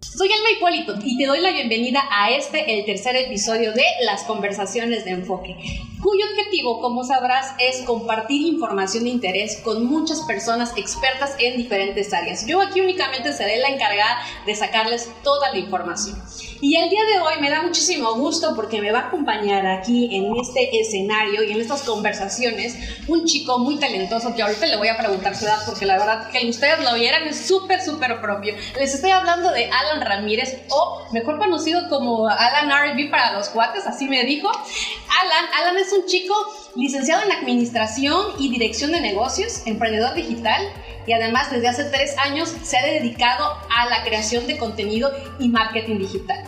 Soy Alma Hipólito y te doy la bienvenida a este, el tercer episodio de Las Conversaciones de Enfoque, cuyo objetivo, como sabrás, es compartir información de interés con muchas personas expertas en diferentes áreas. Yo aquí únicamente seré la encargada de sacarles toda la información. Y el día de hoy me da muchísimo gusto porque me va a acompañar aquí en este escenario y en estas conversaciones un chico muy talentoso que ahorita le voy a preguntar su edad porque la verdad que ustedes lo vieran es súper, súper propio. Les estoy hablando de Alan Ramírez o mejor conocido como Alan R&B para los cuates, así me dijo. Alan, Alan es un chico licenciado en Administración y Dirección de Negocios, emprendedor digital y además desde hace tres años se ha dedicado a la creación de contenido y marketing digital.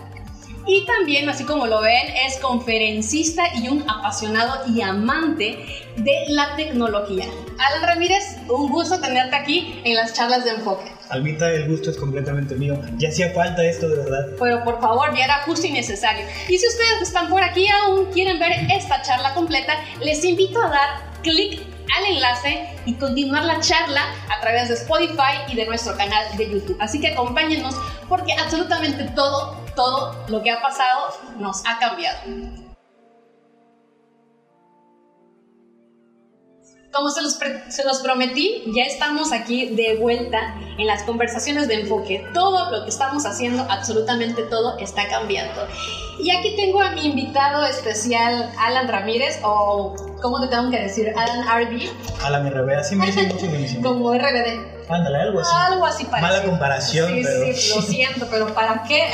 Y también, así como lo ven, es conferencista y un apasionado y amante de la tecnología. Alan Ramírez, un gusto tenerte aquí en las charlas de enfoque. Almita, el gusto es completamente mío. Ya hacía falta esto, de verdad. Pero por favor, ya era justo y necesario. Y si ustedes están por aquí aún quieren ver esta charla completa, les invito a dar clic al enlace y continuar la charla a través de Spotify y de nuestro canal de YouTube. Así que acompáñenos porque absolutamente todo, todo lo que ha pasado nos ha cambiado. Como se los, se los, prometí, ya estamos aquí de vuelta en las conversaciones de enfoque. Todo lo que estamos haciendo, absolutamente todo, está cambiando. Y aquí tengo a mi invitado especial, Alan Ramírez, o ¿cómo te tengo que decir? Alan RB. Alan RB, así me dicen mucho Como RBD. Ándale, algo así. Algo así parece. Mala comparación, sí, pero... Sí, lo siento, pero ¿para qué?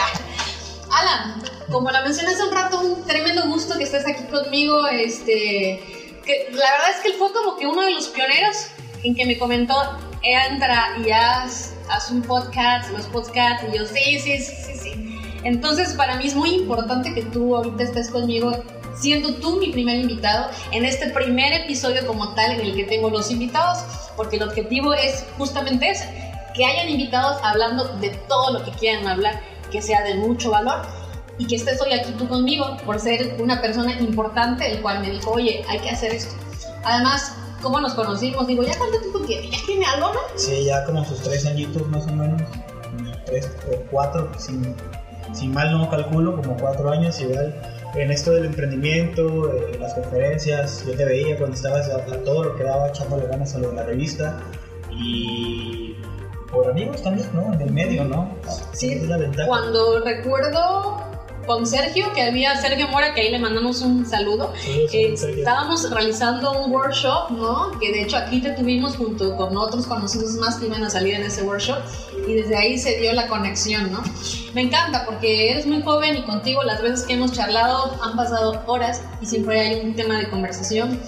Alan, como la mencioné hace un rato, un tremendo gusto que estés aquí conmigo, este la verdad es que él fue como que uno de los pioneros en que me comentó, entra y haz, haz un podcast, los podcasts, y yo, sí, sí, sí, sí. Entonces, para mí es muy importante que tú ahorita estés conmigo, siendo tú mi primer invitado, en este primer episodio como tal en el que tengo los invitados, porque el objetivo es justamente ese, que hayan invitados hablando de todo lo que quieran hablar, que sea de mucho valor y que estés hoy aquí tú conmigo por ser una persona importante, el cual me dijo, oye, hay que hacer esto. Además, ¿cómo nos conocimos? Digo, ¿ya cuánto tiempo tiene? ¿Ya tiene algo, no? Sí, ya como sus tres añitos más o menos, tres o cuatro, si, mal no calculo, como cuatro años igual. En esto del emprendimiento, eh, las conferencias, yo te veía cuando estabas a, todo lo que daba echándole ganas a lo de la revista y por amigos también, ¿no? En el medio, ¿no? Sí, cuando recuerdo con Sergio, que había Sergio Mora, que ahí le mandamos un saludo. Eh, estábamos realizando un workshop, ¿no? Que de hecho aquí te tuvimos junto con otros conocidos más que iban a salir en ese workshop y desde ahí se dio la conexión, ¿no? Me encanta porque eres muy joven y contigo las veces que hemos charlado han pasado horas y siempre hay un tema de conversación.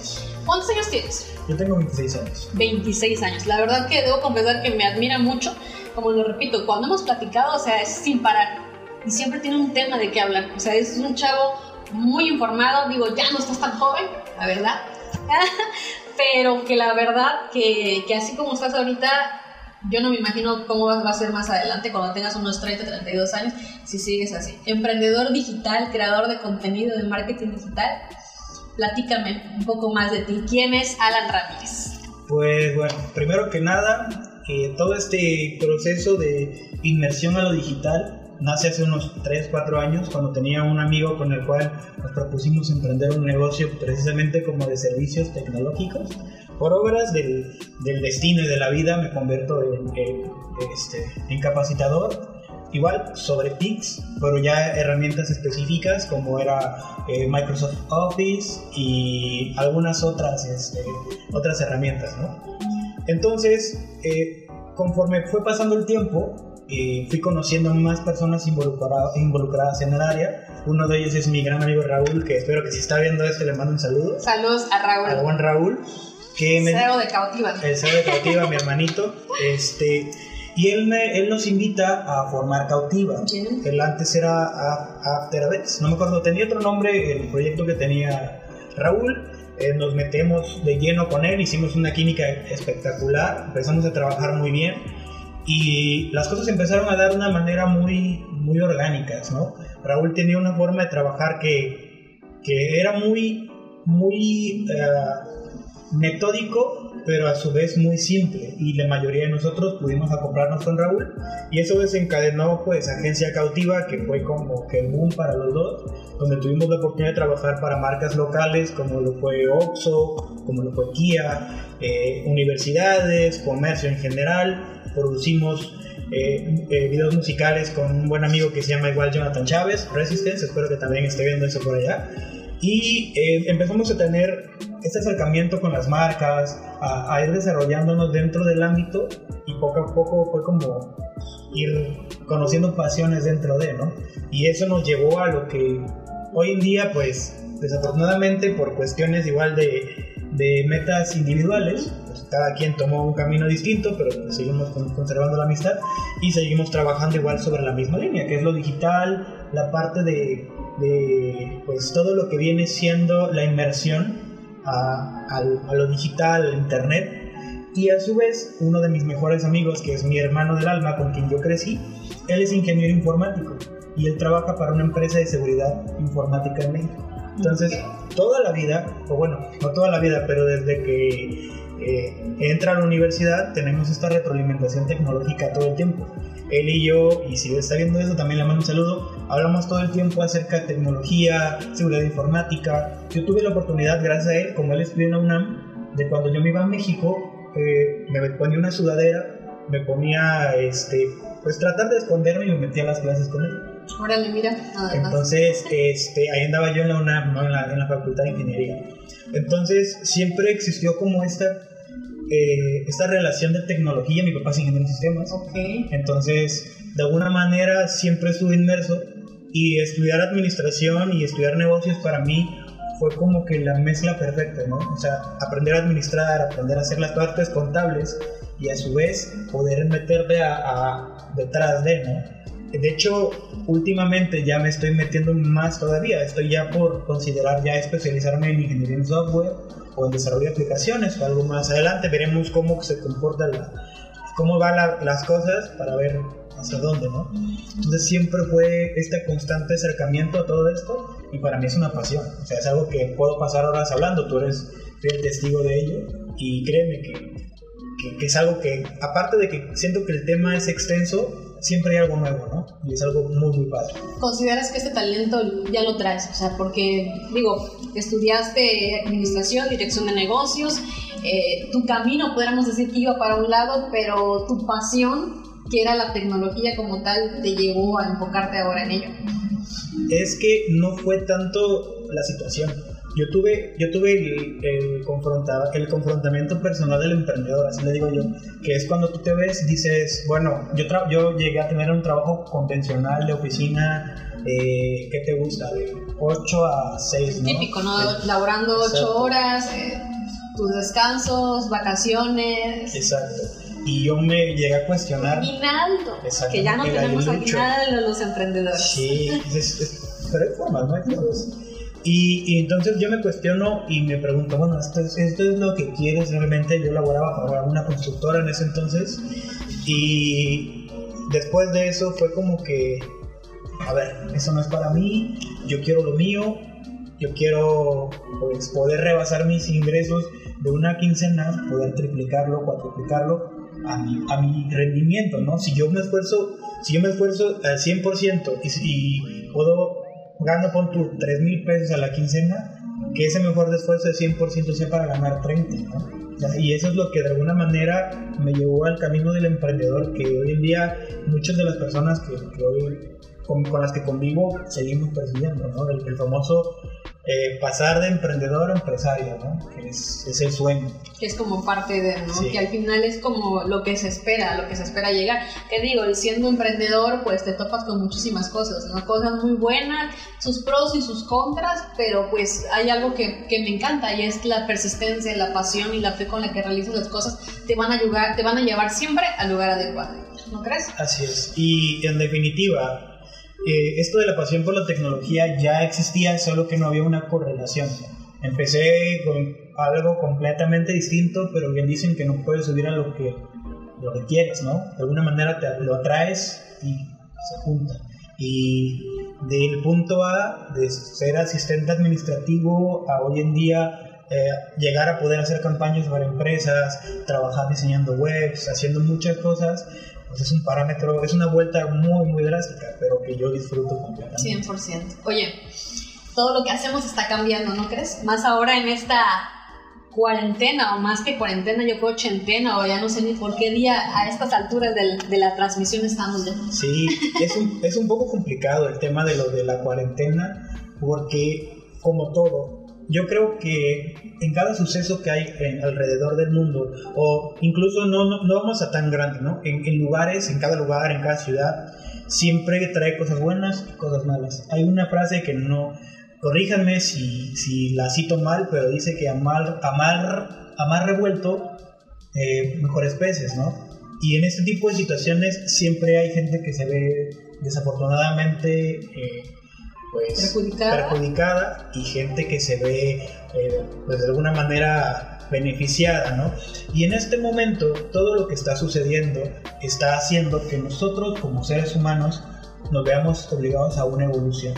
¿Cuántos años tienes? Yo tengo 26 años. 26 años. La verdad que debo confesar que me admira mucho. Como lo repito, cuando hemos platicado, o sea, es sin parar y siempre tiene un tema de qué hablar. O sea, es un chavo muy informado, digo, ya no estás tan joven, la verdad, pero que la verdad que, que, así como estás ahorita, yo no me imagino cómo va a ser más adelante cuando tengas unos 30, 32 años, si sigues así. Emprendedor digital, creador de contenido de marketing digital. Platícame un poco más de ti. ¿Quién es Alan Ramírez? Pues bueno, primero que nada, que todo este proceso de inmersión a lo digital nace hace unos 3, 4 años cuando tenía un amigo con el cual nos propusimos emprender un negocio precisamente como de servicios tecnológicos. Por obras del, del destino y de la vida me converto en, este, en capacitador igual sobre TICs, pero ya herramientas específicas como era eh, Microsoft Office y algunas otras, este, otras herramientas. Entonces, eh, conforme fue pasando el tiempo, fui conociendo más personas involucradas en el área. Uno de ellos es mi gran amigo Raúl, que espero que si está viendo esto le mando un saludo. Saludos a Raúl. A buen Raúl. Que me, de cautiva. El cero de cautiva, mi hermanito. Este, y él, me, él nos invita a formar cautiva. Él antes era After Events, no me acuerdo, tenía otro nombre el proyecto que tenía Raúl. Eh, nos metemos de lleno con él, hicimos una química espectacular, empezamos a trabajar muy bien y las cosas empezaron a dar una manera muy, muy orgánicas, ¿no? Raúl tenía una forma de trabajar que, que era muy, muy, eh, metódico, pero a su vez muy simple. Y la mayoría de nosotros pudimos acoplarnos con Raúl. Y eso desencadenó, pues, Agencia Cautiva, que fue como que boom para los dos, donde tuvimos la oportunidad de trabajar para marcas locales como lo fue Oxxo, como lo fue Kia, eh, universidades, comercio en general. Producimos eh, eh, videos musicales con un buen amigo que se llama igual Jonathan Chávez, Resistance, espero que también esté viendo eso por allá. Y eh, empezamos a tener este acercamiento con las marcas, a, ir desarrollándonos dentro del ámbito y poco a poco fue como ir conociendo pasiones dentro de, ¿no? Y eso nos llevó a lo que hoy en día, pues, desafortunadamente por cuestiones igual de, de metas individuales, pues cada quien tomó un camino distinto, pero pues, seguimos conservando la amistad y seguimos trabajando igual sobre la misma línea, que es lo digital, la parte de de pues todo lo que viene siendo la inmersión a, a, lo digital, al internet. Y a su vez, uno de mis mejores amigos, que es mi hermano del alma, con quien yo crecí, él es ingeniero informático y él trabaja para una empresa de seguridad informática en México. Entonces, toda la vida, o bueno, no toda la vida, pero desde que eh, entra a la universidad tenemos esta retroalimentación tecnológica todo el tiempo él y yo, y si está viendo eso, también le mando un saludo, hablamos todo el tiempo acerca de tecnología, seguridad informática. Yo tuve la oportunidad, gracias a él, como él estudió en UNAM, de cuando yo me iba a México, eh, me ponía una sudadera, me ponía, este, pues tratar de esconderme y me metía a las clases con él. Órale, mira. Entonces, este, ahí andaba yo en la UNAM, ¿no? en, la, en la Facultad de Ingeniería. Entonces, siempre existió como esta eh, esta relación de tecnología, mi papá es ingeniero de sistemas. Entonces, de alguna manera siempre estuve inmerso y estudiar administración y estudiar negocios para mí fue como que la mezcla perfecta, ¿no? O sea, aprender a administrar, aprender a hacer las partes contables y a su vez poder meterle a, a detrás de, ¿no? De hecho, últimamente ya me estoy metiendo más todavía. Estoy ya por considerar ya especializarme en ingeniería en software o en desarrollo de aplicaciones o algo más adelante. Veremos cómo se comporta la, cómo van las cosas para ver hacia dónde, ¿no? Entonces siempre fue este constante acercamiento a todo esto y para mí es una pasión. O sea, es algo que puedo pasar horas hablando. Tú eres, el testigo de ello y créeme que, que es algo que, aparte de que siento que el tema es extenso, siempre hay algo nuevo, ¿no? Y es algo muy, muy padre. ¿Consideras que este talento ya lo traes? O sea, porque, digo, estudiaste administración, dirección de negocios, eh, tu camino, podríamos decir que iba para un lado, pero tu pasión, que era la tecnología como tal, te llevó a enfocarte ahora en ello. Es que no fue tanto la situación yo tuve, yo tuve el, el, el confrontamiento personal del emprendedor, así le digo yo, que es cuando tú te ves, dices, bueno, yo, yo llegué a tener un trabajo convencional de oficina, eh, ¿qué te gusta? De 8 a 6, ¿no? Típico, ¿no? Laborando 8 horas, eh, tus descansos, vacaciones. Exacto. Y yo me llegué a cuestionar. Aguinaldo. Que ya no tenemos aguinaldo los emprendedores. Sí, pero hay formas, ¿no? Hay formas. Y, entonces yo me cuestiono y me pregunto, bueno, ¿esto es, ¿esto es lo que quieres realmente? Yo laboraba para una constructora en ese entonces y después de eso fue como que, a ver, eso no es para mí, yo quiero lo mío, yo quiero pues, poder rebasar mis ingresos de una quincena, poder triplicarlo, cuatriplicarlo a mi, a mi rendimiento, ¿no? Si yo me esfuerzo, si yo me esfuerzo al 100% y, y puedo gano con tu 3 mil pesos a la quincena, que ese mejor de esfuerzo de 100% sea para ganar 30, ¿no? Y eso es lo que de alguna manera me llevó al camino del emprendedor, que hoy en día muchas de las personas que, que hoy con, con, las que convivo seguimos persiguiendo, ¿no? El, el famoso eh, pasar de emprendedor a empresario, ¿no? Que es, es, el sueño. Que es como parte de, ¿no? Que al final es como lo que se espera, lo que se espera llegar. Que digo, siendo emprendedor, pues te topas con muchísimas cosas, ¿no? Cosas muy buenas, sus pros y sus contras, pero pues hay algo que, que me encanta y es la persistencia, la pasión y la fe con la que realizas las cosas te van a ayudar, te van a llevar siempre al lugar adecuado. ¿No crees? Así es. Y en definitiva, eh, esto de la pasión por la tecnología ya existía, solo que no había una correlación. Empecé con algo completamente distinto, pero bien dicen que no puedes subir a lo que, lo que quieres, ¿no? De alguna manera te lo atraes y se junta. Y del punto A, de ser asistente administrativo, a hoy en día eh, llegar a poder hacer campañas para empresas, trabajar diseñando webs, haciendo muchas cosas, pues es un parámetro, es una vuelta muy, muy drástica, pero que yo disfruto completamente. 100%. Oye, todo lo que hacemos está cambiando, ¿no crees? Más ahora en esta cuarentena o más que cuarentena, yo creo ochentena o ya no sé ni por qué día a estas alturas de la transmisión estamos ya. Sí, es un, es un poco complicado el tema de lo de la cuarentena porque como todo, yo creo que en cada suceso que hay alrededor del mundo, o incluso no, no, vamos a tan grande, ¿no? En, en, lugares, en cada lugar, en cada ciudad, siempre trae cosas buenas y cosas malas. Hay una frase que no, corríjanme si, si la cito mal, pero dice que amar, amar, amar revuelto, eh, mejores peces, ¿no? Y en este tipo de situaciones siempre hay gente que se ve desafortunadamente eh, pues, perjudicada. y gente que se ve eh, pues de alguna manera beneficiada, ¿no? Y en este momento todo lo que está sucediendo está haciendo que nosotros como seres humanos nos veamos obligados a una evolución.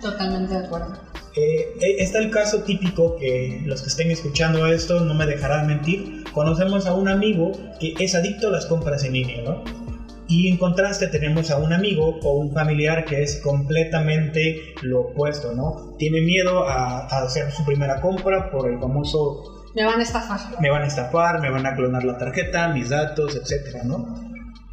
Totalmente de acuerdo. Eh, eh, está el caso típico que los que estén escuchando esto no me dejarán mentir. Conocemos a un amigo que es adicto a las compras en línea, ¿no? Y en contraste tenemos a un amigo o un familiar que es completamente lo opuesto, ¿no? Tiene miedo a, a hacer su primera compra por el famoso... Me van a estafar. Me van a estafar, me van a clonar la tarjeta, mis datos, etcétera, ¿no?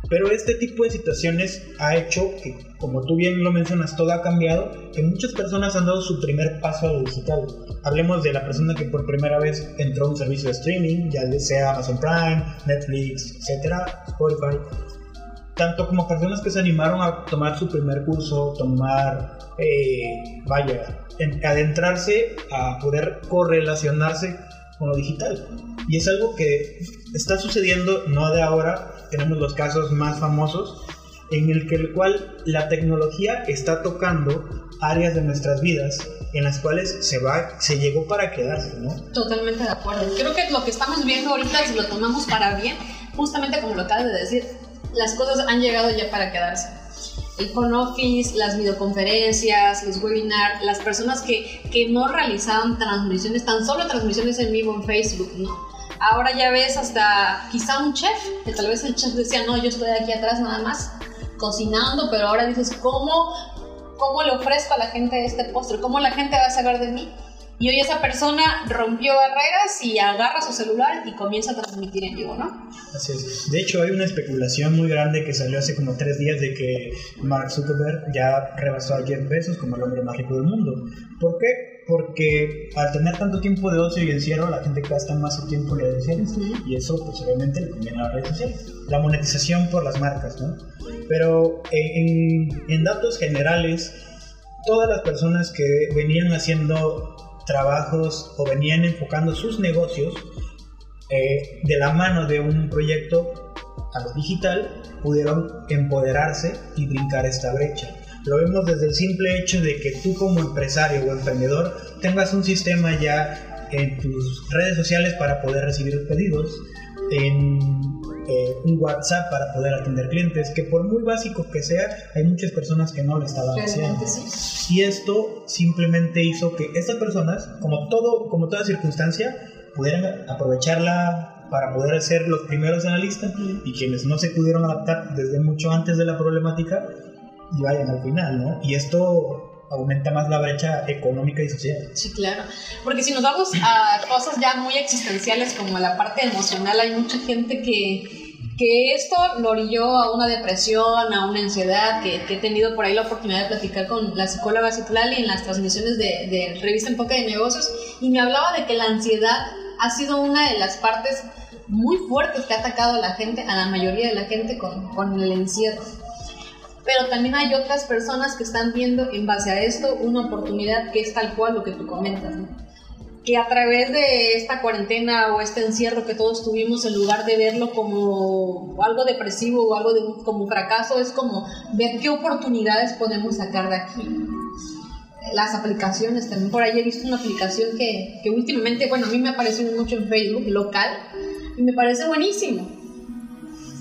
Pero este tipo de situaciones ha hecho que, como tú bien lo mencionas, todo ha cambiado, que muchas personas han dado su primer paso a lo digital. Hablemos de la persona que por primera vez entró a un servicio de streaming, ya sea Amazon Prime, Netflix, etcétera, Spotify. Tanto como personas que se animaron a tomar su primer curso, tomar, eh, vaya, adentrarse a poder correlacionarse con lo digital. Y es algo que está sucediendo no de ahora, tenemos los casos más famosos en el que el cual la tecnología está tocando áreas de nuestras vidas en las cuales se va se llegó para quedarse, ¿no? Totalmente de acuerdo. Creo que lo que estamos viendo ahorita si lo tomamos para bien, justamente como lo acabas de decir, las cosas han llegado ya para quedarse. El phone office, las videoconferencias, los webinars, las personas que, que no realizaban transmisiones, tan solo transmisiones en vivo en Facebook, ¿no? Ahora ya ves hasta quizá un chef, que tal vez el chef decía, no, yo estoy aquí atrás nada más cocinando, pero ahora dices, ¿cómo, cómo le ofrezco a la gente este postre? ¿Cómo la gente va a saber de mí? Y hoy esa persona rompió barreras y agarra su celular y comienza a transmitir en vivo, ¿no? Así es. De hecho, hay una especulación muy grande que salió hace como tres días de que Mark Zuckerberg ya rebasó a Jeff Bezos como el hombre más rico del mundo. ¿Por qué? porque al tener tanto tiempo de ocio y encierro, la gente gasta más su tiempo en redes sociales y eso pues obviamente le conviene a las redes sociales. La monetización por las marcas, ¿no? Pero en, en datos generales, todas las personas que venían haciendo trabajos o venían enfocando sus negocios eh, de la mano de un proyecto a lo digital, pudieron empoderarse y brincar esta brecha. Lo vemos desde el simple hecho de que tú como empresario o emprendedor tengas un sistema ya en tus redes sociales para poder recibir pedidos, en eh, un WhatsApp para poder atender clientes, que por muy básico que sea, hay muchas personas que no lo estaban haciendo. Y esto simplemente hizo que estas personas, como todo, como toda circunstancia, pudieran aprovecharla para poder ser los primeros en la lista y quienes no se pudieron adaptar desde mucho antes de la problemática, y vayan al final, ¿no? Y esto aumenta más la brecha económica y social. Sí, claro. Porque si nos vamos a cosas ya muy existenciales como la parte emocional, hay mucha gente que, que esto lo orilló a una depresión, a una ansiedad, que, he tenido por ahí la oportunidad de platicar con la psicóloga Citlali en las transmisiones de, de Revista Enfoque de Negocios, y me hablaba de que la ansiedad ha sido una de las partes muy fuertes que ha atacado a la gente, a la mayoría de la gente con, con el encierro pero también hay otras personas que están viendo en base a esto una oportunidad que es tal cual lo que tú comentas, que a través de esta cuarentena o este encierro que todos tuvimos, en lugar de verlo como algo depresivo o algo de, como fracaso, es como ver qué oportunidades podemos sacar de aquí. Las aplicaciones, también. Por ahí he visto una aplicación que, que últimamente, bueno, a mí me ha aparecido mucho en Facebook, local, y me parece buenísimo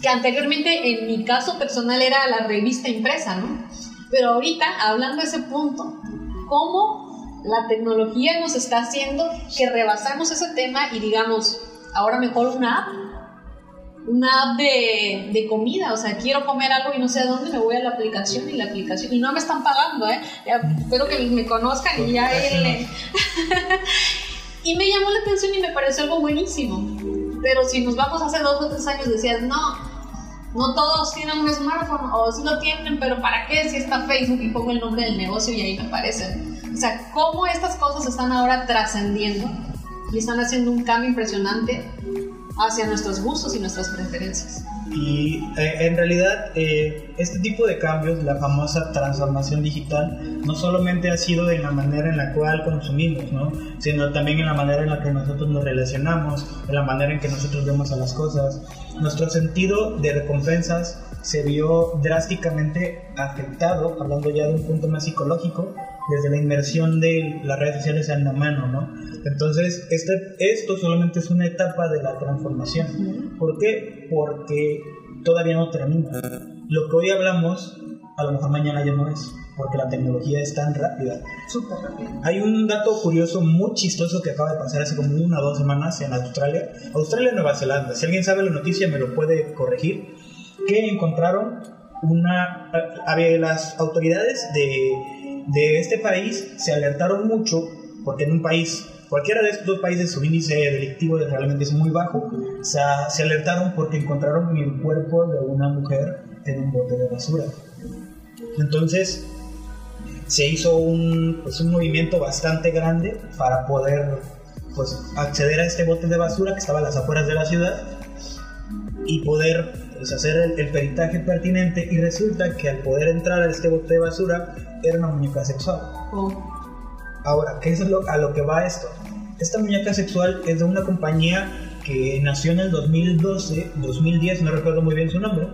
que anteriormente en mi caso personal era la revista impresa, ¿no? Pero ahorita, hablando de ese punto, ¿cómo La tecnología nos está haciendo que rebasamos ese tema y digamos, ahora mejor una app. Una app de, de comida, o sea, quiero comer algo y no sé a dónde, me voy a la aplicación y la aplicación, y no me están pagando, ¿eh? espero que me conozcan y ya él... y me llamó la atención y me pareció algo buenísimo. Pero si nos vamos hace dos o tres años, decías, no, no todos tienen un smartphone, o si lo tienen, pero ¿para qué si está Facebook y pongo el nombre del negocio y ahí me aparecen? O sea, cómo estas cosas están ahora trascendiendo y están haciendo un cambio impresionante hacia nuestros gustos y nuestras preferencias. Y eh, en realidad eh, este tipo de cambios, la famosa transformación digital, no solamente ha sido en la manera en la cual consumimos, ¿no? sino también en la manera en la que nosotros nos relacionamos, en la manera en que nosotros vemos a las cosas. Nuestro sentido de recompensas se vio drásticamente afectado, hablando ya de un punto más psicológico, desde la inmersión de las redes sociales en la mano, ¿no? Entonces, este, esto solamente es una etapa de la transformación. ¿Por qué? Porque todavía no termina. Lo que hoy hablamos, a lo mejor mañana ya no es, porque la tecnología es tan rápida. Súper rápida. Hay un dato curioso muy chistoso que acaba de pasar hace como una o dos semanas en Australia. Australia y Nueva Zelanda. Si alguien sabe la noticia me lo puede corregir. Que encontraron una... las autoridades de de este país se alertaron mucho, porque en un país, cualquiera de estos dos países, su índice delictivo realmente es muy bajo, se, se alertaron porque encontraron el cuerpo de una mujer en un bote de basura. Entonces, se hizo un, pues, un movimiento bastante grande para poder pues, acceder a este bote de basura que estaba a las afueras de la ciudad y poder pues, hacer el, el, peritaje pertinente y resulta que al poder entrar a este bote de basura era una muñeca sexual. Oh. Ahora, ¿qué es lo, a lo que va esto? Esta muñeca sexual es de una compañía que nació en el 2012, 2010, no recuerdo muy bien su nombre,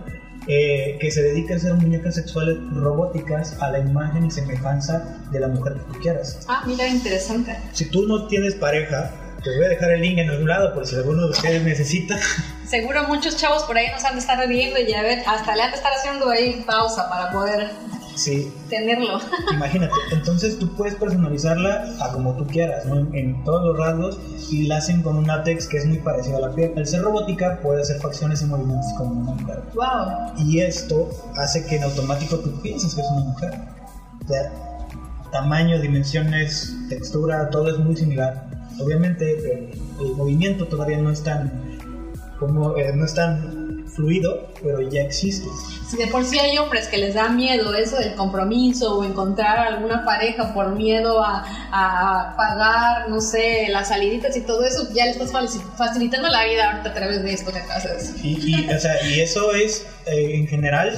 eh, que se dedica a hacer muñecas sexuales robóticas a la imagen y semejanza de la mujer que tú quieras. Ah, mira, interesante. Si tú no tienes pareja, te voy a dejar el link en algún lado por si alguno de ustedes necesita. Seguro muchos chavos por ahí nos han de estar viendo y ya ver, hasta le han de estar haciendo ahí pausa para poder sí. tenerlo. Imagínate, entonces tú puedes personalizarla a como tú quieras, ¿no? en, todos los rasgos y la hacen con un látex que es muy parecido a la piel. Al ser robótica puede hacer facciones y movimientos como una mujer. Wow. Y esto hace que en automático tú pienses que es una mujer. O sea, tamaño, dimensiones, textura, todo es muy similar. Obviamente el, movimiento todavía no es tan como eh, no es tan fluido, pero ya existe. Si de por sí hay hombres que les da miedo eso del compromiso o encontrar alguna pareja por miedo a, a pagar, no sé, las saliditas y todo eso, ya le estás facilitando la vida ahorita a través de esto que acabas de decir. Y, o sea, y eso es, eh, en general,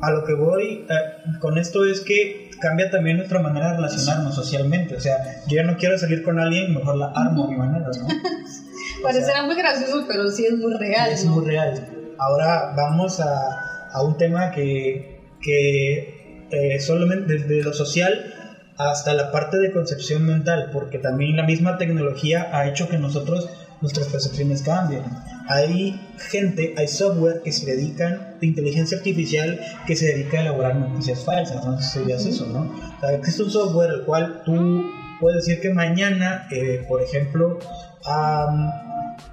a lo que voy eh, con esto es que cambia también nuestra manera de relacionarnos socialmente. O sea, yo ya no quiero salir con alguien, mejor la armo a mi manera, ¿no? Parecerá muy gracioso, pero sí es muy real. Es muy real. Ahora vamos a, a un tema que, que eh, solamente desde lo social hasta la parte de concepción mental, porque también la misma tecnología ha hecho que nosotros nuestras percepciones cambien. Hay gente, hay software que se dedican, de inteligencia artificial, que se dedica a elaborar noticias falsas, no si sabías eso, ¿no? O sea, existe un software el cual tú puedes decir que mañana, eh, por ejemplo,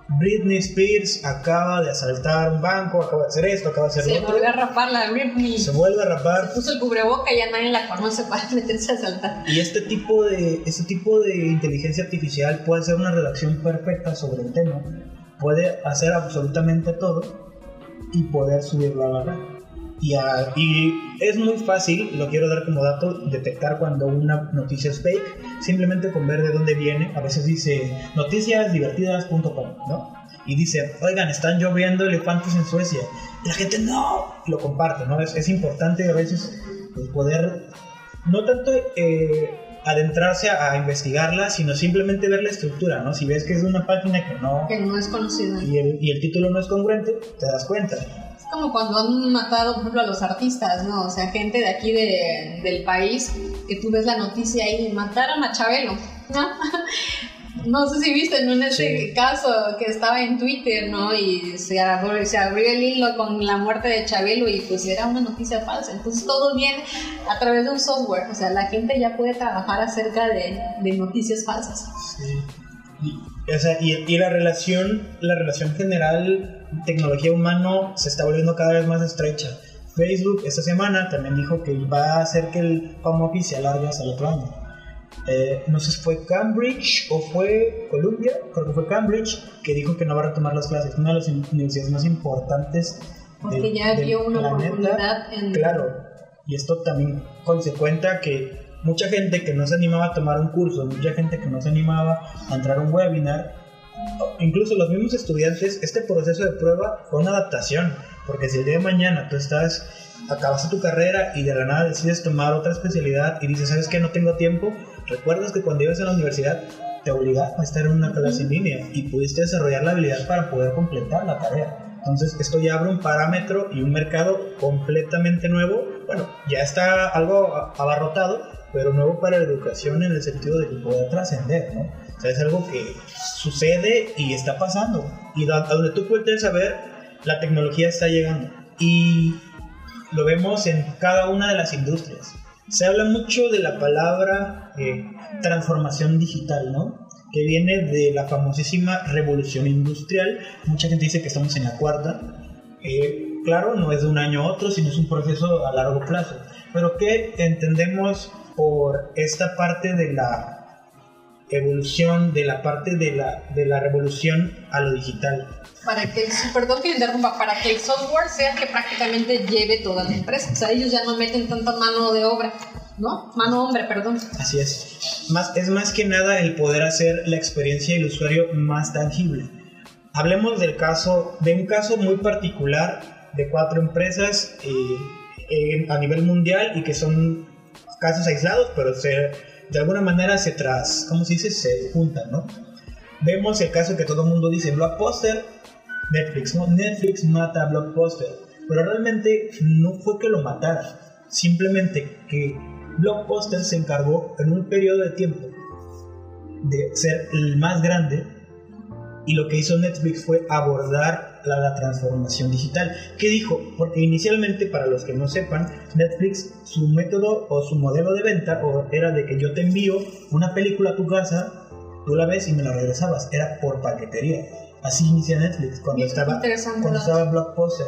Britney Spears acaba de asaltar un banco, acaba de hacer esto, acaba de hacer Se vuelve a rapar la Britney. Se vuelve a rapar. Se puso el cubreboca y ya nadie la conoce para meterse a asaltar. Y este tipo de, este tipo de inteligencia artificial puede hacer una redacción perfecta sobre el tema, puede hacer absolutamente todo y poder subirlo a la red. Y, y, es muy fácil, lo quiero dar como dato, detectar cuando una noticia es fake, simplemente con ver de dónde viene. A veces dice noticiasdivertidas.com, ¿no? Y dice, oigan, están lloviendo elefantes en Suecia. Y la gente no, lo comparte, ¿no? Es, es importante a veces pues, poder, no tanto eh, adentrarse a, investigarla, sino simplemente ver la estructura, ¿no? Si ves que es una página que no... Que no es conocida. Y el, y el título no es congruente, te das cuenta como cuando han matado, por ejemplo, a los artistas, ¿no? O sea, gente de aquí de, del país, que tú ves la noticia ahí, mataron a Chabelo, ¿no? No sé si viste en este caso que estaba en Twitter, ¿no? Y se abrió, se abrió el hilo con la muerte de Chabelo y pues era una noticia falsa. Entonces todo viene a través de un software. O sea, la gente ya puede trabajar acerca de, de noticias falsas. Sí. Y, o sea, y, y, la relación, la relación general tecnología humano se está volviendo cada vez más estrecha. Facebook esta semana también dijo que va a hacer que el home office se alargue hasta el otro año. Eh, no sé si fue Cambridge o fue Columbia, creo que fue Cambridge, que dijo que no va a retomar las clases. Una de las universidades más importantes. Porque de, ya vio una planeta. oportunidad en. Claro, y esto también cuenta que mucha gente que no se animaba a tomar un curso, mucha gente que no se animaba a entrar a un webinar, incluso los mismos estudiantes, este proceso de prueba fue una adaptación, porque si el día de mañana tú estás, acabaste tu carrera y de la nada decides tomar otra especialidad y dices, ¿sabes qué? No tengo tiempo, recuerdas que cuando ibas a la universidad te obligaba a estar en una clase en línea y pudiste desarrollar la habilidad para poder completar la tarea. Entonces esto ya abre un parámetro y un mercado completamente nuevo. Bueno, ya está algo abarrotado, pero nuevo para la educación en el sentido de que pueda trascender, ¿no? O sea, es algo que sucede y está pasando. Y a donde tú puedes saber, la tecnología está llegando. Y lo vemos en cada una de las industrias. Se habla mucho de la palabra eh, transformación digital, ¿no? Que viene de la famosísima revolución industrial. Mucha gente dice que estamos en la cuarta. Eh, claro, no es de un año a otro, sino es un proceso a largo plazo. Pero ¿qué entendemos por esta parte de la evolución, de la parte de la, de la revolución a lo digital? Para que, perdón que interrumpa, para que el software sea que prácticamente lleve toda la empresa. O sea, ellos ya no meten tanta mano de obra. ¿no? Mano hombre, perdón. Así es. Más, es más que nada el poder hacer la experiencia del usuario más tangible. Hablemos del caso, de un caso muy particular de cuatro empresas eh, a nivel mundial y que son casos aislados, pero se, de alguna manera se tras, ¿cómo se dice? Se juntan, ¿no? Vemos el caso que todo el mundo dice, Blockbuster, Netflix, ¿no? Netflix mata Blockbuster, pero realmente no fue que lo matara, simplemente que Blockbuster se encargó en un periodo de tiempo de ser el más grande y lo que hizo Netflix fue abordar la, la, transformación digital. ¿Qué dijo? Porque inicialmente, para los que no sepan, Netflix, su método o su modelo de venta era de que yo te envío una película a tu casa, tú la ves y me la regresabas. Era por paquetería. Así inicia Netflix cuando, estaba, cuando estaba Blockbuster.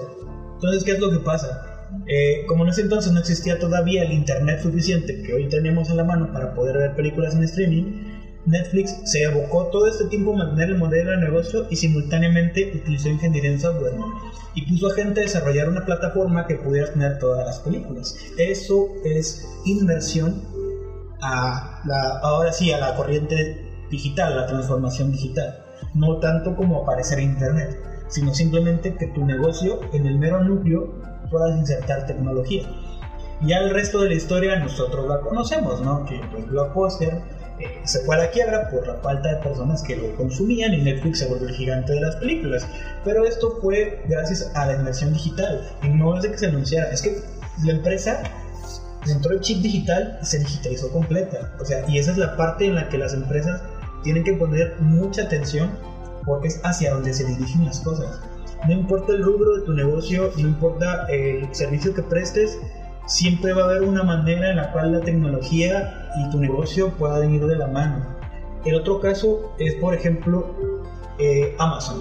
Entonces, ¿qué es lo que pasa? Eh, como en ese entonces no existía todavía el internet suficiente que hoy tenemos en la mano para poder ver películas en streaming, Netflix se abocó todo este tiempo a mantener el modelo de negocio y simultáneamente utilizó ingeniería en software y puso a gente a desarrollar una plataforma que pudiera tener todas las películas. Eso es inversión a la, ahora sí, a la corriente digital, la transformación digital. No tanto como aparecer en internet, sino simplemente que tu negocio en el mero núcleo puedas insertar tecnología. Ya el resto de la historia nosotros la conocemos, ¿no? Que pues Blockbuster eh, se fue a la quiebra por la falta de personas que lo consumían y Netflix se volvió el gigante de las películas. Pero esto fue gracias a la inversión digital y no es de que se anunciara, es que la empresa entró el chip digital y se digitalizó completa. O sea, y esa es la parte en la que las empresas tienen que poner mucha atención porque es hacia donde se dirigen las cosas. No importa el rubro de tu negocio, no importa el servicio que prestes, siempre va a haber una manera en la cual la tecnología y tu negocio puedan ir de la mano. El otro caso es, por ejemplo, eh, Amazon.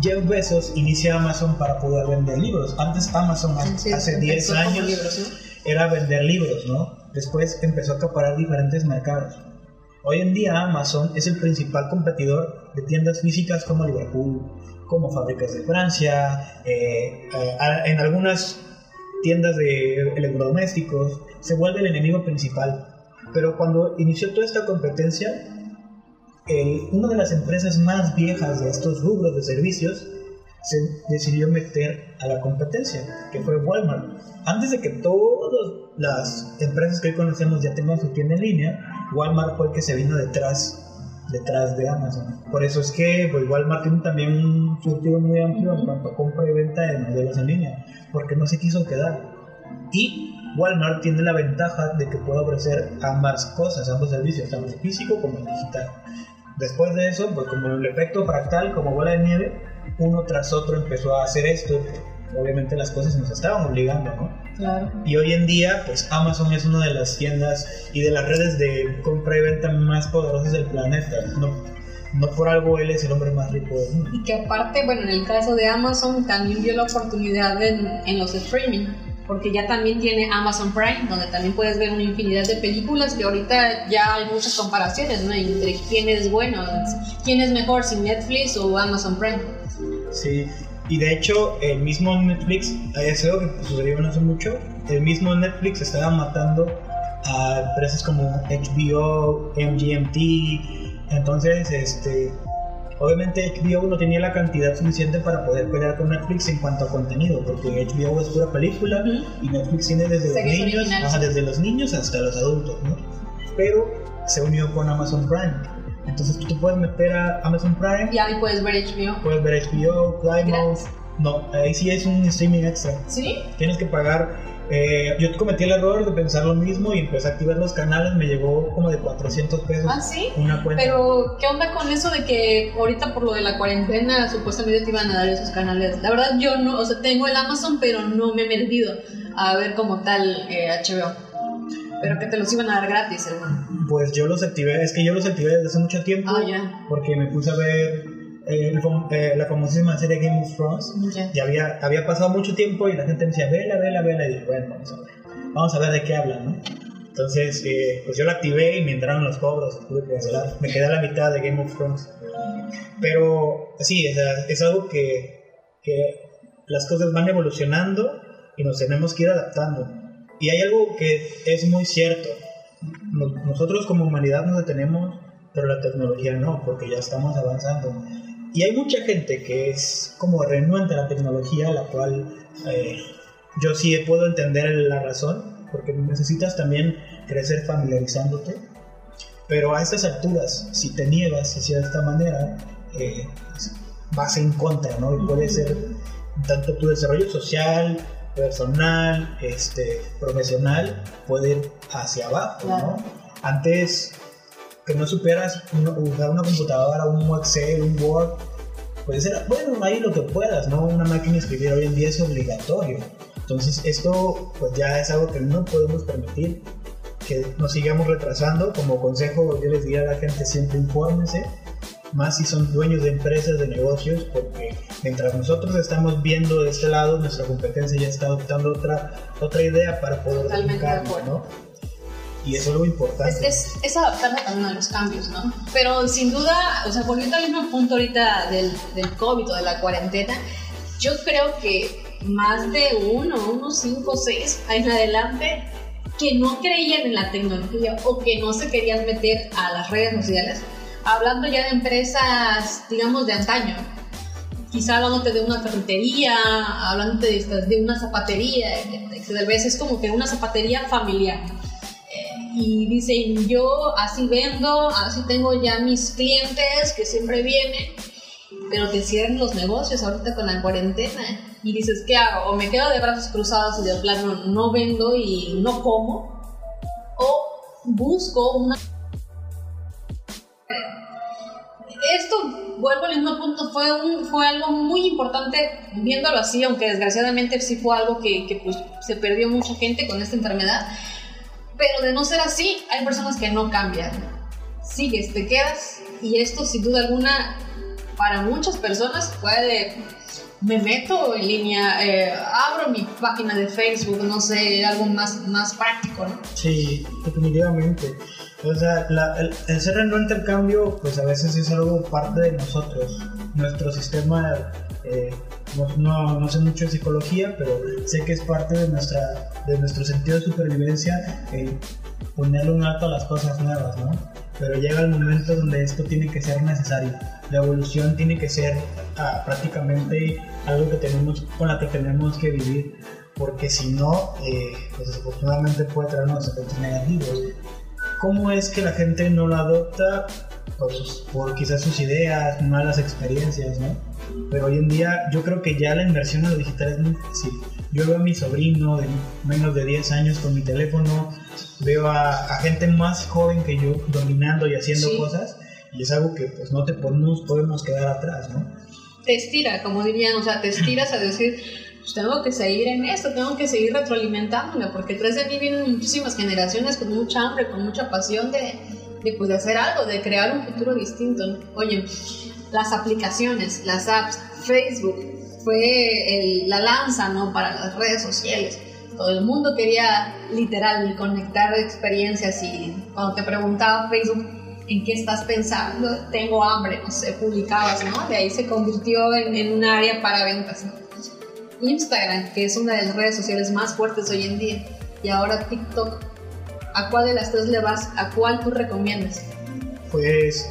Jeff Bezos inicia Amazon para poder vender libros. Antes Amazon, hace 10 años, era vender libros, ¿no? Después empezó a acaparar diferentes mercados. Hoy en día Amazon es el principal competidor de tiendas físicas como Liverpool, como Fábricas de Francia, eh, eh, en algunas tiendas de electrodomésticos, se vuelve el enemigo principal. Pero cuando inició toda esta competencia, una de las empresas más viejas de estos rubros de servicios se decidió meter a la competencia, que fue Walmart. Antes de que todas las empresas que hoy conocemos ya tengan su tienda en línea, Walmart fue el que se vino detrás detrás de Amazon. Por eso es que pues, Walmart tiene también un surtido muy amplio en cuanto a compra y venta de modelos en línea, porque no se quiso quedar. Y Walmart tiene la ventaja de que puede ofrecer ambas cosas, ambos servicios, tanto el físico como el digital. después de eso, pues como el efecto fractal, como bola de nieve, uno tras otro empezó a hacer esto. Obviamente las cosas nos estaban obligando, ¿no? Claro. Y hoy en día, pues Amazon es una de las tiendas y de las redes de compra y venta más poderosas del planeta. No, no por algo él es el hombre más rico del mundo. Y que aparte, bueno, en el caso de Amazon también vio la oportunidad en, en los streaming, porque ya también tiene Amazon Prime, donde también puedes ver una infinidad de películas que ahorita ya hay muchas comparaciones, ¿no? Entre quién es bueno, quién es mejor, si Netflix o Amazon Prime. Sí, y de hecho, el mismo Netflix, es algo que sucedió no hace mucho, el mismo Netflix estaba matando a empresas como HBO, MGMT, entonces, este, obviamente HBO no tenía la cantidad suficiente para poder pelear con Netflix en cuanto a contenido, porque HBO es pura película y Netflix tiene desde los niños, original, sí. desde los niños hasta los adultos, ¿no? Pero se unió con Amazon Prime, entonces tú te puedes meter a Amazon Prime Y ahí puedes ver HBO. Puedes ver HBO, Plymouth. No, ahí sí es un streaming extra. ¿Sí? Tienes que pagar. eh, yo cometí el error de pensar lo mismo y empecé a activar los canales. Me llegó como de 400 pesos Ah, sí. una cuenta. Pero, ¿qué onda con eso de que ahorita por lo de la cuarentena supuestamente te iban a dar esos canales? La verdad, yo no, o sea, tengo el Amazon, pero no me he metido a ver como tal eh, HBO. Pero que te los iban a dar gratis, hermano. Pues yo los activé. Es que yo los activé desde hace mucho tiempo. Ah, ya. Porque me puse a ver eh, eh, la famosísima serie Game of Thrones. Ya. Y había, había pasado mucho tiempo y la gente me decía, vela, vela, vela. Y dije, bueno, vamos a ver. Vamos a ver de qué hablan, ¿no? Entonces, eh, pues yo la activé y me entraron los cobros. Tuve que. Me quedé a la mitad de Game of Thrones. Pero sí, es, es algo que, que las cosas van evolucionando y nos tenemos que ir adaptando. Y hay algo que es muy cierto. Nos- Nosotros como humanidad nos detenemos, pero la tecnología no, porque ya estamos avanzando. Y hay mucha gente que es como renuente a la tecnología, la cual eh, yo sí puedo entender la razón, porque necesitas también crecer familiarizándote. Pero a estas alturas, si te niegas hacia esta manera, eh, vas en contra, ¿no? Y puede ser tanto tu desarrollo social, personal, este, profesional, puede ir hacia abajo, ¿no? Antes que no supieras usar una computadora, un Excel, un Word, pues era, bueno, ahí lo que puedas, ¿no? Una máquina de escribir hoy en día es obligatorio. Entonces esto pues ya es algo que no podemos permitir que nos sigamos retrasando. Como consejo yo les diría a la gente siempre infórmense, más si son dueños de empresas, de negocios, porque mientras nosotros estamos viendo de este lado, nuestra competencia ya está adoptando otra, otra idea para poder acuerdo. ¿no? Y eso es lo importante. Es, es, es adaptarme también a los cambios, ¿no? Pero sin duda, o sea, volviendo al mismo punto ahorita del, del COVID o de la cuarentena, yo creo que más de uno, unos cinco, seis en adelante, que no creían en la tecnología o que no se querían meter a las redes sociales, hablando ya de empresas, digamos, de antaño, quizá hablándote de una ferretería, hablándote de, de una zapatería, que tal vez es como que una zapatería familiar. Eh, Y dicen, yo así vendo, así tengo ya mis clientes que siempre vienen, pero te cierran los negocios ahorita con la cuarentena. Y dices, ¿qué hago? O me quedo de brazos cruzados y de plano no vendo y no como, o busco una esto, vuelvo al mismo punto, fue, un, fue algo muy importante viéndolo así, aunque desgraciadamente sí fue algo que, que, pues, se perdió mucha gente con esta enfermedad. Pero de no ser así, hay personas que no cambian. Sigues, te quedas y esto sin duda alguna para muchas personas puede... Me meto en línea, eh, abro mi página de Facebook, no sé, algo más, más práctico, ¿no? Sí, definitivamente. O sea, la- el, el ser renuente al cambio, pues a veces es algo parte de nosotros. Nuestro sistema, eh, no, no, sé mucho de psicología, pero sé que es parte de, nuestra, de nuestro sentido de supervivencia ponerle un alto a las cosas nuevas, ¿no? Pero llega el momento donde esto tiene que ser necesario. La evolución tiene que ser ah, prácticamente algo que tenemos, con la que tenemos que vivir, porque si no, eh, pues desafortunadamente puede traernos efectos negativos. ¿Cómo es que la gente no lo adopta? Por, sus- por quizás sus ideas, malas experiencias, ¿no? Pero hoy en día yo creo que ya la inversión en lo digital es muy fácil. Yo veo a mi sobrino de menos de 10 años con mi teléfono, veo a, a gente más joven que yo dominando y haciendo Sí. cosas Y es algo que pues no te podemos, podemos quedar atrás, ¿no? Te estira, como dirían, o sea, te estiras a decir, pues tengo que seguir en esto, tengo que seguir retroalimentándome, porque tras de mí vienen muchísimas generaciones con mucha hambre, con mucha pasión de, de, pues, hacer algo, de crear un futuro distinto. Oye, las aplicaciones, las apps, Facebook, fue la lanza, ¿no? Para las redes sociales. Todo el mundo quería literal conectar experiencias y cuando te preguntaba Facebook, ¿en qué estás pensando? Tengo hambre, no sé, publicabas, ¿no? De ahí se convirtió en, un área para ventas. Instagram, que es una de las redes sociales más fuertes hoy en día, y ahora TikTok. ¿A cuál de las tres le vas? ¿A cuál tú recomiendas? Pues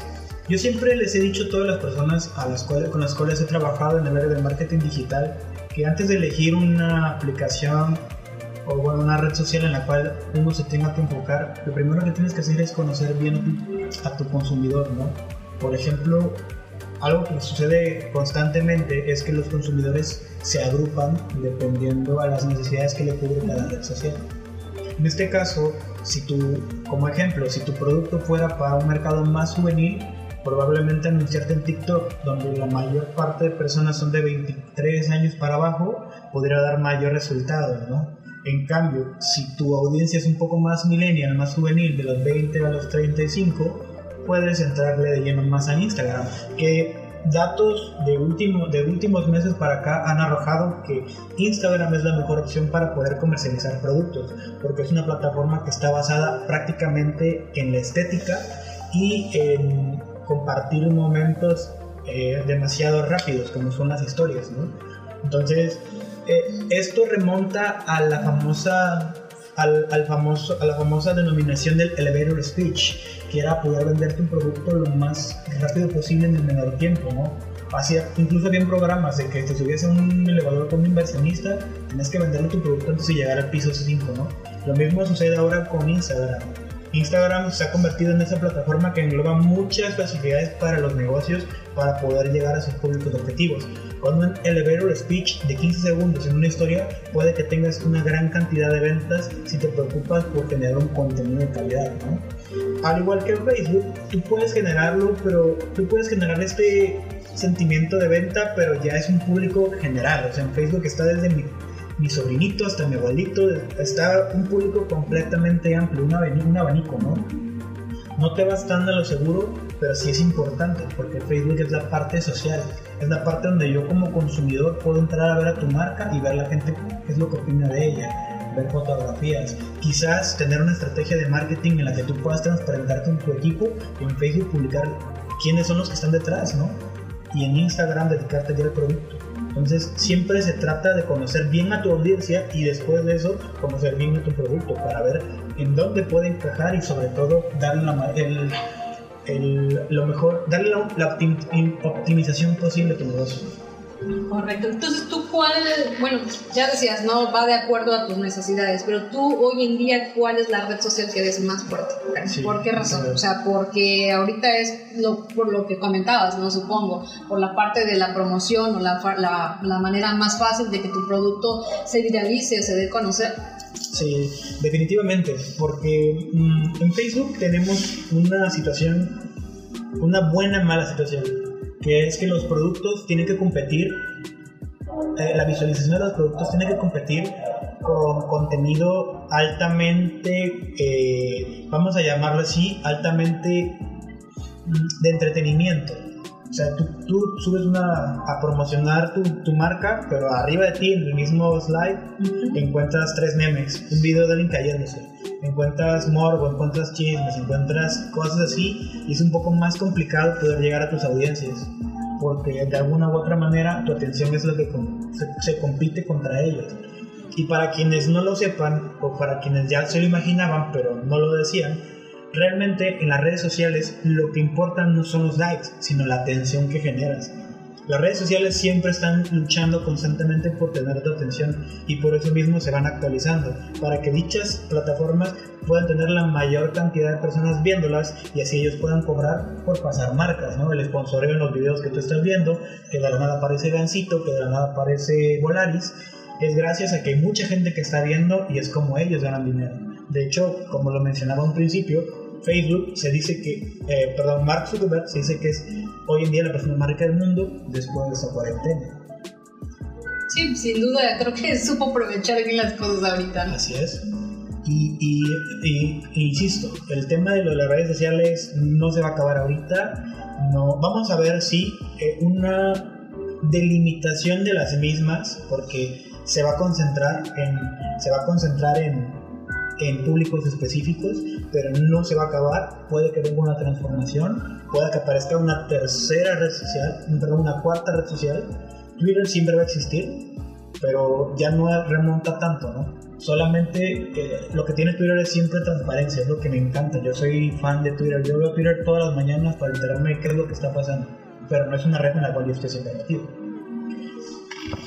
yo siempre les he dicho a todas las personas a las cuales, con las cuales he trabajado en el área de marketing digital que antes de elegir una aplicación o una red social en la cual uno se tenga que enfocar, lo primero que tienes que hacer es conocer bien a tu consumidor, ¿no? Por ejemplo, algo que sucede constantemente es que los consumidores se agrupan dependiendo a las necesidades que le cubre cada red social. En este caso, si tú, como ejemplo, si tu producto fuera para un mercado más juvenil, probablemente anunciarte en TikTok, donde la mayor parte de personas son de 23 años para abajo, podría dar mayor resultado, ¿no? En cambio, si tu audiencia es un poco más millennial, más juvenil, de los 20 a los 35, puedes entrarle de lleno más a Instagram, que datos de, último, de últimos meses para acá han arrojado que Instagram es la mejor opción para poder comercializar productos, porque es una plataforma que está basada prácticamente en la estética y en compartir momentos eh, demasiado rápidos, como son las historias, ¿no? Entonces, eh, esto remonta a la famosa al, al, famoso, a la famosa denominación del elevator speech, que era poder venderte un producto lo más rápido posible en el menor tiempo, ¿no? Hacía, incluso había programas de que te subías a un elevador con un inversionista, tienes que venderle tu producto antes de llegar al piso 5, ¿no? Lo mismo sucede ahora con Instagram. Instagram se ha convertido en esa plataforma que engloba muchas facilidades para los negocios para poder llegar a sus públicos objetivos. Con un elevator speech de 15 segundos en una historia puede que tengas una gran cantidad de ventas si te preocupas por generar un contenido de calidad, ¿no? Al igual que en Facebook, tú puedes generarlo, pero tú puedes generar este sentimiento de venta, pero ya es un público general. O sea, en Facebook está desde mi sobrinito hasta mi abuelito, está un público completamente amplio, un, abanico, un abanico, ¿no? No te vas tan a lo seguro, pero sí es importante, porque Facebook es la parte social, es la parte donde yo como consumidor puedo entrar a ver a tu marca y ver a la gente qué es lo que opina de ella, ver fotografías, quizás tener una estrategia de marketing en la que tú puedas transparentarte en tu equipo y en Facebook publicar quiénes son los que están detrás, ¿no? Y en Instagram dedicarte ya al producto. Entonces siempre se trata de conocer bien a tu audiencia y después de eso conocer bien a tu producto para ver en dónde puede encajar y sobre todo darle la, el, el, lo mejor, darle la, la optimización posible a tu negocio. Correcto. Entonces, ¿tú cuál, bueno, ya decías, no va de acuerdo a tus necesidades, pero tú hoy en día, ¿cuál es la red social que eres más fuerte? ¿Por qué razón? O sea, porque ahorita es lo, por lo que comentabas, ¿no? Supongo, por la parte de la promoción o la, la, la manera más fácil de que tu producto se viralice, se dé a conocer. Sí, definitivamente, porque mmm, en Facebook tenemos una situación, una buena, mala situación que es que los productos tienen que competir, eh, la visualización de los productos tiene que competir con contenido altamente, eh, vamos a llamarlo así, altamente mm, de entretenimiento. O sea, tú, tú subes una, a promocionar tu, tu, marca, pero arriba de ti, en el mismo slide, encuentras tres memes, un video de alguien cayéndose, encuentras morbo, encuentras chismes, encuentras cosas así, y es un poco más complicado poder llegar a tus audiencias, porque de alguna u otra manera tu atención es lo que se, se compite contra ellos. Y para quienes no lo sepan, o para quienes ya se lo imaginaban, pero no lo decían, realmente en las redes sociales lo que importa no son los likes, sino la atención que generas. Las redes sociales siempre están luchando constantemente por tener tu atención y por eso mismo se van actualizando para que dichas plataformas puedan tener la mayor cantidad de personas viéndolas y así ellos puedan cobrar por pasar marcas, ¿no? El sponsoreo en los videos que tú estás viendo, que de la nada aparece Gancito, que de la nada aparece Volaris, es gracias a que hay mucha gente que está viendo y es como ellos ganan dinero. De hecho, como lo mencionaba un principio, Facebook se dice que, eh, perdón, Mark Zuckerberg se dice que es hoy en día la persona más rica del mundo después de esa cuarentena. Sí, sin duda, creo que supo aprovechar bien las cosas ahorita. Así es. Y, y, y, insisto, el tema de, las redes sociales no se va a acabar ahorita. No, vamos a ver si eh, una delimitación de las mismas, porque se va a concentrar en, se va a concentrar en, en públicos específicos, pero no se va a acabar. Puede que venga una transformación, puede que aparezca una tercera red social, perdón, una cuarta red social Twitter siempre va a existir, pero ya no remonta tanto, ¿no? Solamente lo que tiene Twitter es siempre transparencia, es lo que me encanta. Yo soy fan de Twitter, yo veo Twitter todas las mañanas para enterarme de qué es lo que está pasando, pero no es una red en la cual yo esté siempre metido.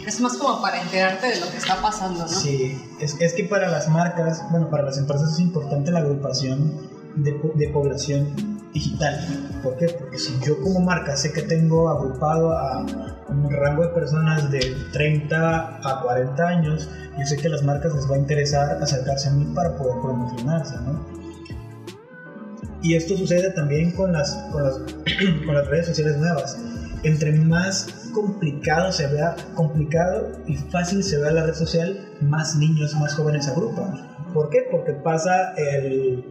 Es más como para enterarte de lo que está pasando, ¿no? Sí, es, es que para las marcas, bueno, para las empresas es importante la agrupación de, de población digital. ¿Por qué? Porque si yo como marca sé que tengo agrupado a un rango de personas de 30 a 40 años, yo sé que a las marcas les va a interesar acercarse a mí para poder promocionarse, ¿no? Y esto sucede también con las, con las, con las redes sociales nuevas. Entre más complicado se vea, complicado y fácil se vea la red social, más niños, más jóvenes se agrupan. ¿Por qué? Porque pasa el,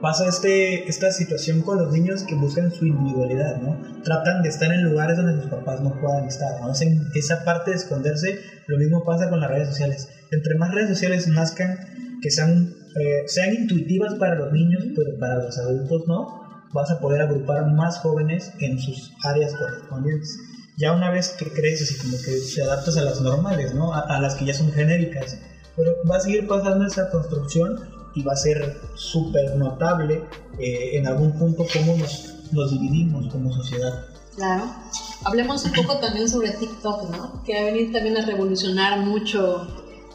pasa este, esta situación con los niños que buscan su individualidad, ¿no? Tratan de estar en lugares donde sus papás no puedan estar, ¿no? esa parte de esconderse, lo mismo pasa con las redes sociales. Entre más redes sociales nazcan, que sean, eh, sean intuitivas para los niños, pero para los adultos no, vas a poder agrupar más jóvenes en sus áreas correspondientes. Ya una vez que creces y como que te adaptas a las normales, ¿no? A, a las que ya son genéricas, pero va a seguir pasando esa construcción y va a ser súper notable eh, en algún punto cómo nos, nos dividimos como sociedad. Claro. Hablemos un poco también sobre TikTok, ¿no? Que va a venir también a revolucionar mucho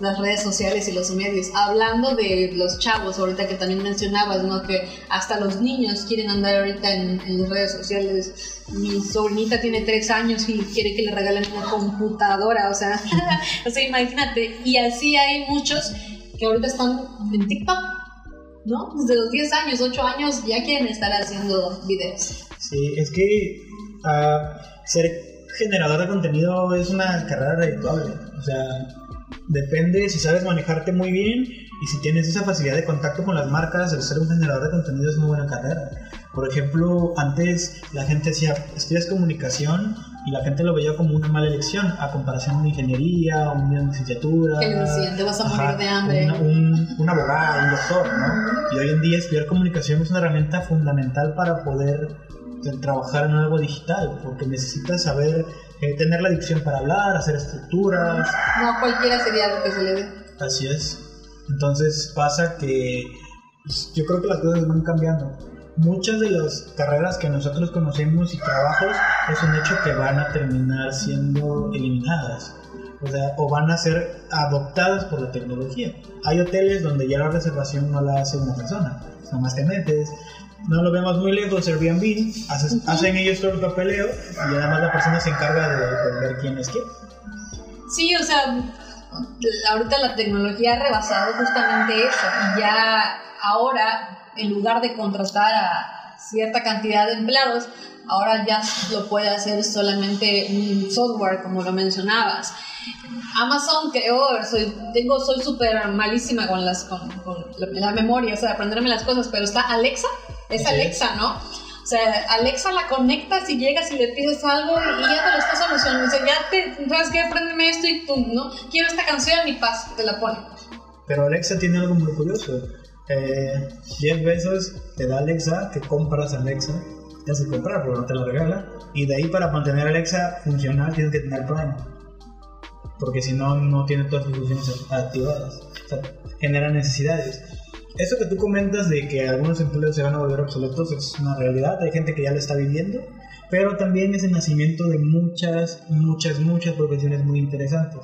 las redes sociales y los medios. Hablando de los chavos, ahorita que también mencionabas, ¿no? Que hasta los niños quieren andar ahorita en, en las redes sociales. Mi sobrinita tiene tres años y quiere que le regalen una computadora, o sea, o sea, imagínate. Y así hay muchos que ahorita están en TikTok, ¿no? Desde los 10 años, 8 años ya quieren estar haciendo videos. Sí, es que uh, ser generador de contenido es una carrera redituable. O sea, depende si sabes manejarte muy bien y si tienes esa facilidad de contacto con las marcas, el ser un generador de contenido es una buena carrera. Por ejemplo, antes la gente decía, estudias comunicación y la gente lo veía como una mala elección a comparación de ingeniería, una licenciatura. Que le decían, te vas a morir de hambre. Un, un, abogado, un doctor, ¿no? Y hoy en día estudiar comunicación es una herramienta fundamental para poder trabajar en algo digital, porque necesitas saber eh, tener la dicción para hablar, hacer estructuras. No, cualquiera sería lo que se le dé. Así es. Entonces pasa que pues, yo creo que las cosas van cambiando muchas de las carreras que nosotros conocemos y trabajos es un hecho que van a terminar siendo eliminadas. O sea, o van a ser adoptadas por la tecnología. Hay hoteles donde ya la reservación no la hace una persona, son más te metes. No lo vemos muy lejos, Airbnb, hacen ellos todo el papeleo y además la persona se encarga de, ver quién es quién. Sí, o sea, ahorita la tecnología ha rebasado justamente eso y ya ahora en lugar de contratar a cierta cantidad de empleados, ahora ya lo puede hacer solamente un software, como lo mencionabas. Amazon, que soy, tengo, soy súper malísima con, las, con, la, memoria, o sea, aprenderme las cosas, pero está Alexa, es Alexa, ¿no? O sea, Alexa la conectas y llegas y le pides algo y, ya te lo está solucionando. O sea, ya te, ¿sabes qué? Apréndeme esto y tú, ¿no? Quiero esta canción y paz, te la pone. Pero Alexa tiene algo muy curioso eh, 10 pesos te da Alexa, que compras Alexa, te hace comprar, pero no te la regala. Y de ahí para mantener Alexa funcional tienes que tener Prime. Porque si no, no tiene todas sus funciones activadas. O sea, genera necesidades. Eso que tú comentas de que algunos empleos se van a volver obsoletos es una realidad. Hay gente que ya lo está viviendo. Pero también es el nacimiento de muchas, muchas, muchas profesiones muy interesantes.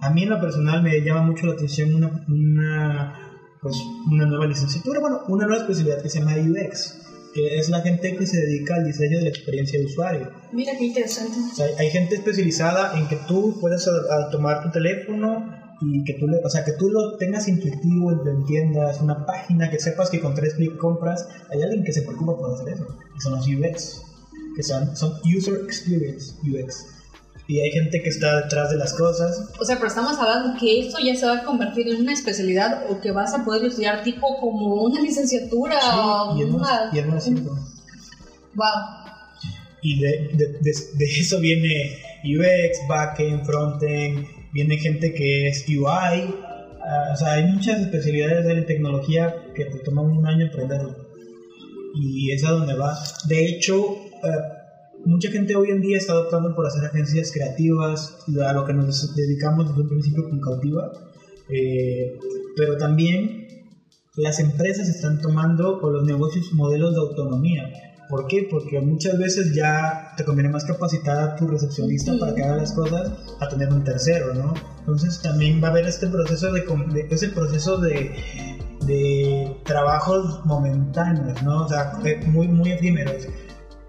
A mí en lo personal me llama mucho la atención una, una pues una nueva licenciatura, bueno, una nueva especialidad que se llama UX, que es la gente que se dedica al diseño de la experiencia de usuario. Mira qué interesante. hay, gente especializada en que tú puedes tomar tu teléfono, y que tú, le, o sea, que tú lo tengas intuitivo, lo entiendas, una página que sepas que con tres clics compras, hay alguien que se preocupa por hacer eso, que son los UX, que son, son User Experience UX. Y hay gente que está detrás de las cosas. O sea, pero estamos hablando que esto ya se va a convertir en una especialidad o que vas a poder estudiar tipo como una licenciatura o y una... y simple. Wow. Y de, de, de, de eso viene UX, backend, frontend, viene gente que es UI. ah, o sea, hay muchas especialidades de tecnología que te toman un año aprenderlo. Y es a donde va. De hecho, eh, mucha gente hoy en día está adoptando por hacer agencias creativas, a lo que nos dedicamos desde un principio con Cautiva. Eh, pero también las empresas están tomando o los negocios modelos de autonomía. ¿Por qué? Porque muchas veces ya te conviene más capacitar a tu recepcionista para que haga las cosas a tener un tercero, ¿no? Entonces también va a haber este proceso de, de- ese proceso de, de trabajos momentáneos, ¿no? O sea, eh, muy, muy efímeros.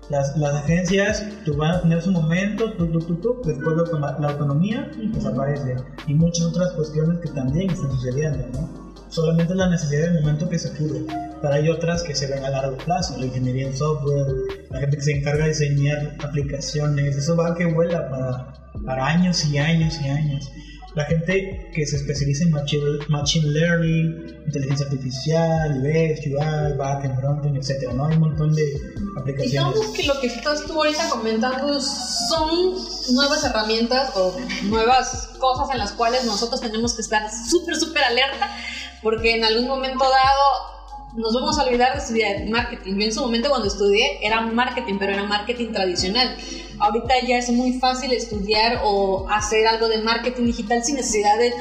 Las, las agencias, tú van a tener su momento, tú, tú, tú, tú, después la, la autonomía desaparece. Y muchas otras cuestiones que también están sucediendo, ¿no? Solamente la necesidad del momento que se ocurre. Pero hay otras que se ven a largo plazo, la ingeniería en software, la gente que se encarga de diseñar aplicaciones, eso va que vuela para, para años y años y años. La gente que se especializa en machine, machine learning, inteligencia artificial, UX, UI, backend, frontend, etc. ¿no? Hay un montón de aplicaciones. Digamos que lo que estás tú ahorita comentando son nuevas herramientas o nuevas cosas en las cuales nosotros tenemos que estar súper, súper alerta porque en algún momento dado nos vamos a olvidar de estudiar marketing. Yo en su momento cuando estudié era marketing, pero era marketing tradicional. Ahorita ya es muy fácil estudiar o hacer algo de marketing digital sin necesidad de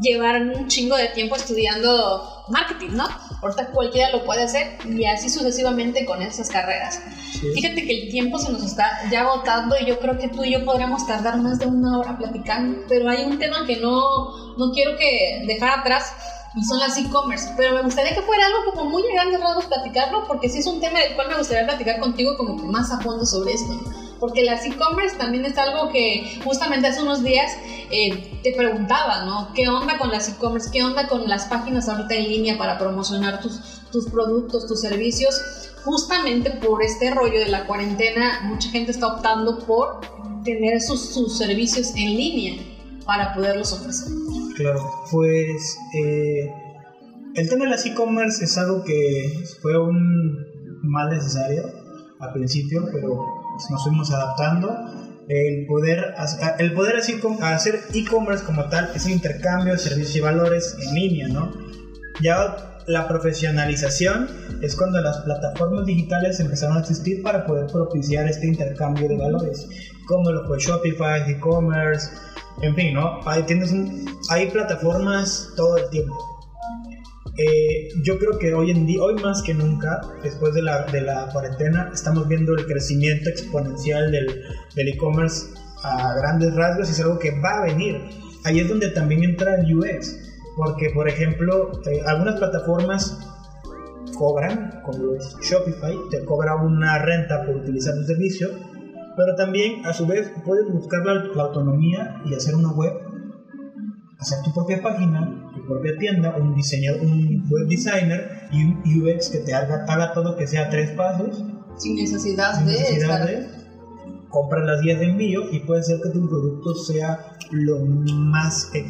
llevar un chingo de tiempo estudiando marketing, ¿no? Ahorita cualquiera lo puede hacer y así sucesivamente con esas carreras. Sí. Fíjate que el tiempo se nos está ya agotando y yo creo que tú y yo podríamos tardar más de una hora platicando, pero hay un tema que no, no quiero que dejar atrás y son las e-commerce, pero me gustaría que fuera algo como muy a grandes rasgos platicarlo porque sí es un tema del cual me gustaría platicar contigo como que más a fondo sobre esto. Porque las e-commerce también es algo que justamente hace unos días eh, te preguntaba, ¿no? ¿Qué onda con las e-commerce? ¿Qué onda con las páginas ahorita en línea para promocionar tus, tus productos, tus servicios? Justamente por este rollo de la cuarentena, mucha gente está optando por tener sus, sus servicios en línea para poderlos ofrecer. Claro, pues eh, el tema de las e-commerce es algo que fue un mal necesario al principio, pero pues, nos fuimos adaptando. El poder, el poder hacer e-commerce como tal es un intercambio de servicios y valores en línea, ¿no? Ya la profesionalización es cuando las plataformas digitales empezaron a existir para poder propiciar este intercambio de valores, como lo fue Shopify, e-commerce, en fin, ¿no? Hay, tienes un- hay plataformas todo el tiempo. Eh, yo creo que hoy en día, hoy más que nunca, después de la, de la cuarentena, estamos viendo el crecimiento exponencial del e-commerce a grandes rasgos y es algo que va a venir. Ahí es donde también entra el UX, porque por ejemplo, eh, algunas plataformas cobran, como Shopify, te cobra una renta por utilizar tu servicio, pero también a su vez puedes buscar la, la autonomía y hacer una web, hacer tu propia página, tu propia tienda, un diseñador, un web designer y un UX que te haga, haga todo que sea tres pasos, Sin necesidad sin de necesidad estar... de compras las guías de envío y puede ser que tu producto sea lo más eh,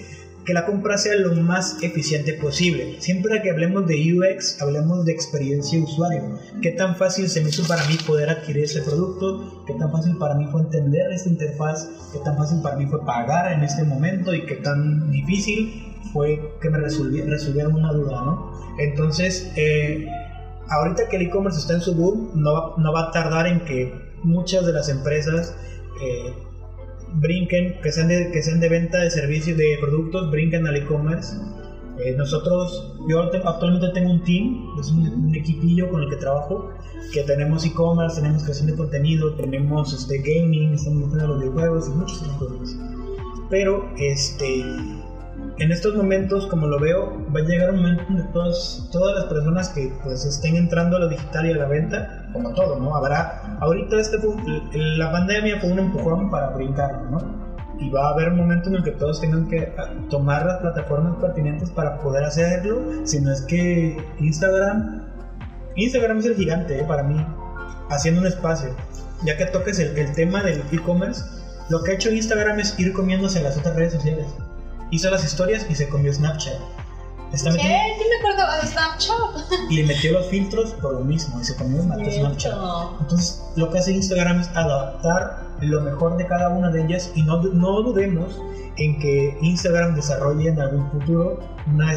que la compra sea lo más eficiente posible. Siempre que hablemos de UX, hablemos de experiencia de usuario. ¿Qué tan fácil se me hizo para mí poder adquirir ese producto? ¿Qué tan fácil para mí fue entender esta interfaz? ¿Qué tan fácil para mí fue pagar en este momento? ¿Y qué tan difícil fue que me resolvi- resolvieran una duda? ¿no? Entonces, eh, ahorita que el e-commerce está en su boom, no no va a tardar en que muchas de las empresas eh, brinquen, que sean, de, que sean de venta de servicios, de productos, brinquen al e-commerce. Eh, nosotros, yo te- actualmente tengo un team, es un, un equipillo con el que trabajo, que tenemos e-commerce, tenemos creación de contenido, tenemos este, gaming, estamos metiendo los videojuegos y muchas otras cosas. Pero, este, en estos momentos, como lo veo, va a llegar un momento donde todas, todas las personas que pues estén entrando a lo digital y a la venta, como todo, ¿no? Habrá, ahorita este, la pandemia fue un empujón para brincar, ¿no? y va a haber un momento en el que todos tengan que ah, tomar las plataformas pertinentes para poder hacerlo, si no es que Instagram, Instagram es el gigante eh, para mí, haciendo un espacio, ya que toques el, el tema del e-commerce, lo que ha hecho Instagram es ir comiéndose las otras redes sociales. Hizo las historias y se comió Snapchat. Está ¿Qué? ¿Qué me acuerdo de Snapchat? Y le metió los filtros por lo mismo y se comió Snapchat. Entonces, lo que hace Instagram es adaptar lo mejor de cada una de ellas y no, no dudemos en que Instagram desarrolle en algún futuro una,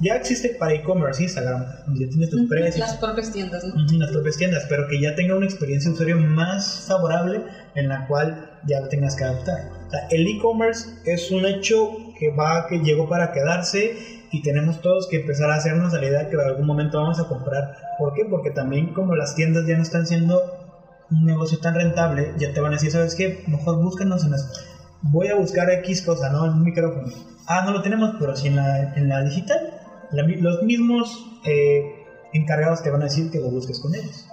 ya existe para e-commerce Instagram donde ya tienes tus precios las propias tiendas ¿no? las propias tiendas pero que ya tenga una experiencia de usuario más favorable en la cual ya lo tengas que adaptar o sea, el e-commerce es un hecho que va que llegó para quedarse y tenemos todos que empezar a hacernos la idea que en algún momento vamos a comprar ¿por qué? porque también como las tiendas ya no están siendo un negocio tan rentable, ya te van a decir, ¿sabes qué? Mejor búscanos en las... Voy a buscar X cosa, ¿no? En un micrófono. Ah, no lo tenemos, pero si en la, en la digital, los mismos eh, encargados te van a decir que lo busques con ellos.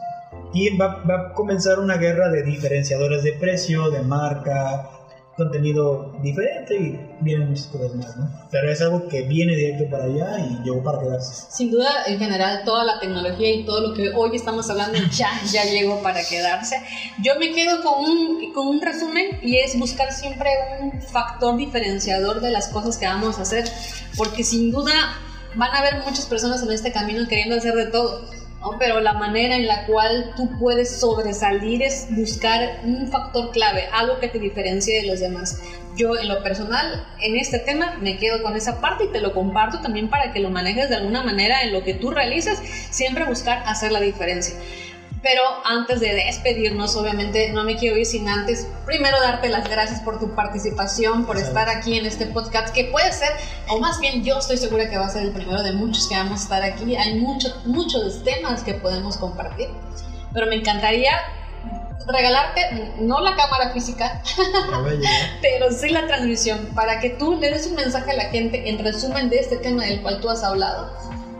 Y va, va a comenzar una guerra de diferenciadores de precio, de marca, contenido diferente y vienen muchas cosas más, ¿no? Pero es algo que viene directo para allá y llegó para quedarse. Sin duda, en general, toda la tecnología y todo lo que hoy estamos hablando ya, ya llegó para quedarse. Yo me quedo con un, con un resumen y es buscar siempre un factor diferenciador de las cosas que vamos a hacer, porque sin duda van a haber muchas personas en este camino queriendo hacer de todo pero la manera en la cual tú puedes sobresalir es buscar un factor clave, algo que te diferencie de los demás. Yo en lo personal, en este tema, me quedo con esa parte y te lo comparto también para que lo manejes de alguna manera en lo que tú realizas, siempre buscar hacer la diferencia. Pero antes de despedirnos, obviamente no me quiero ir sin antes primero darte las gracias por tu participación, por estar aquí en este podcast, que puede ser, o más bien yo estoy segura que va a ser el primero de muchos que vamos a estar aquí. Hay muchos, muchos temas que podemos compartir, pero me encantaría regalarte no la cámara física, pero sí la transmisión, para que tú le des un mensaje a la gente en resumen de este tema del cual tú has hablado.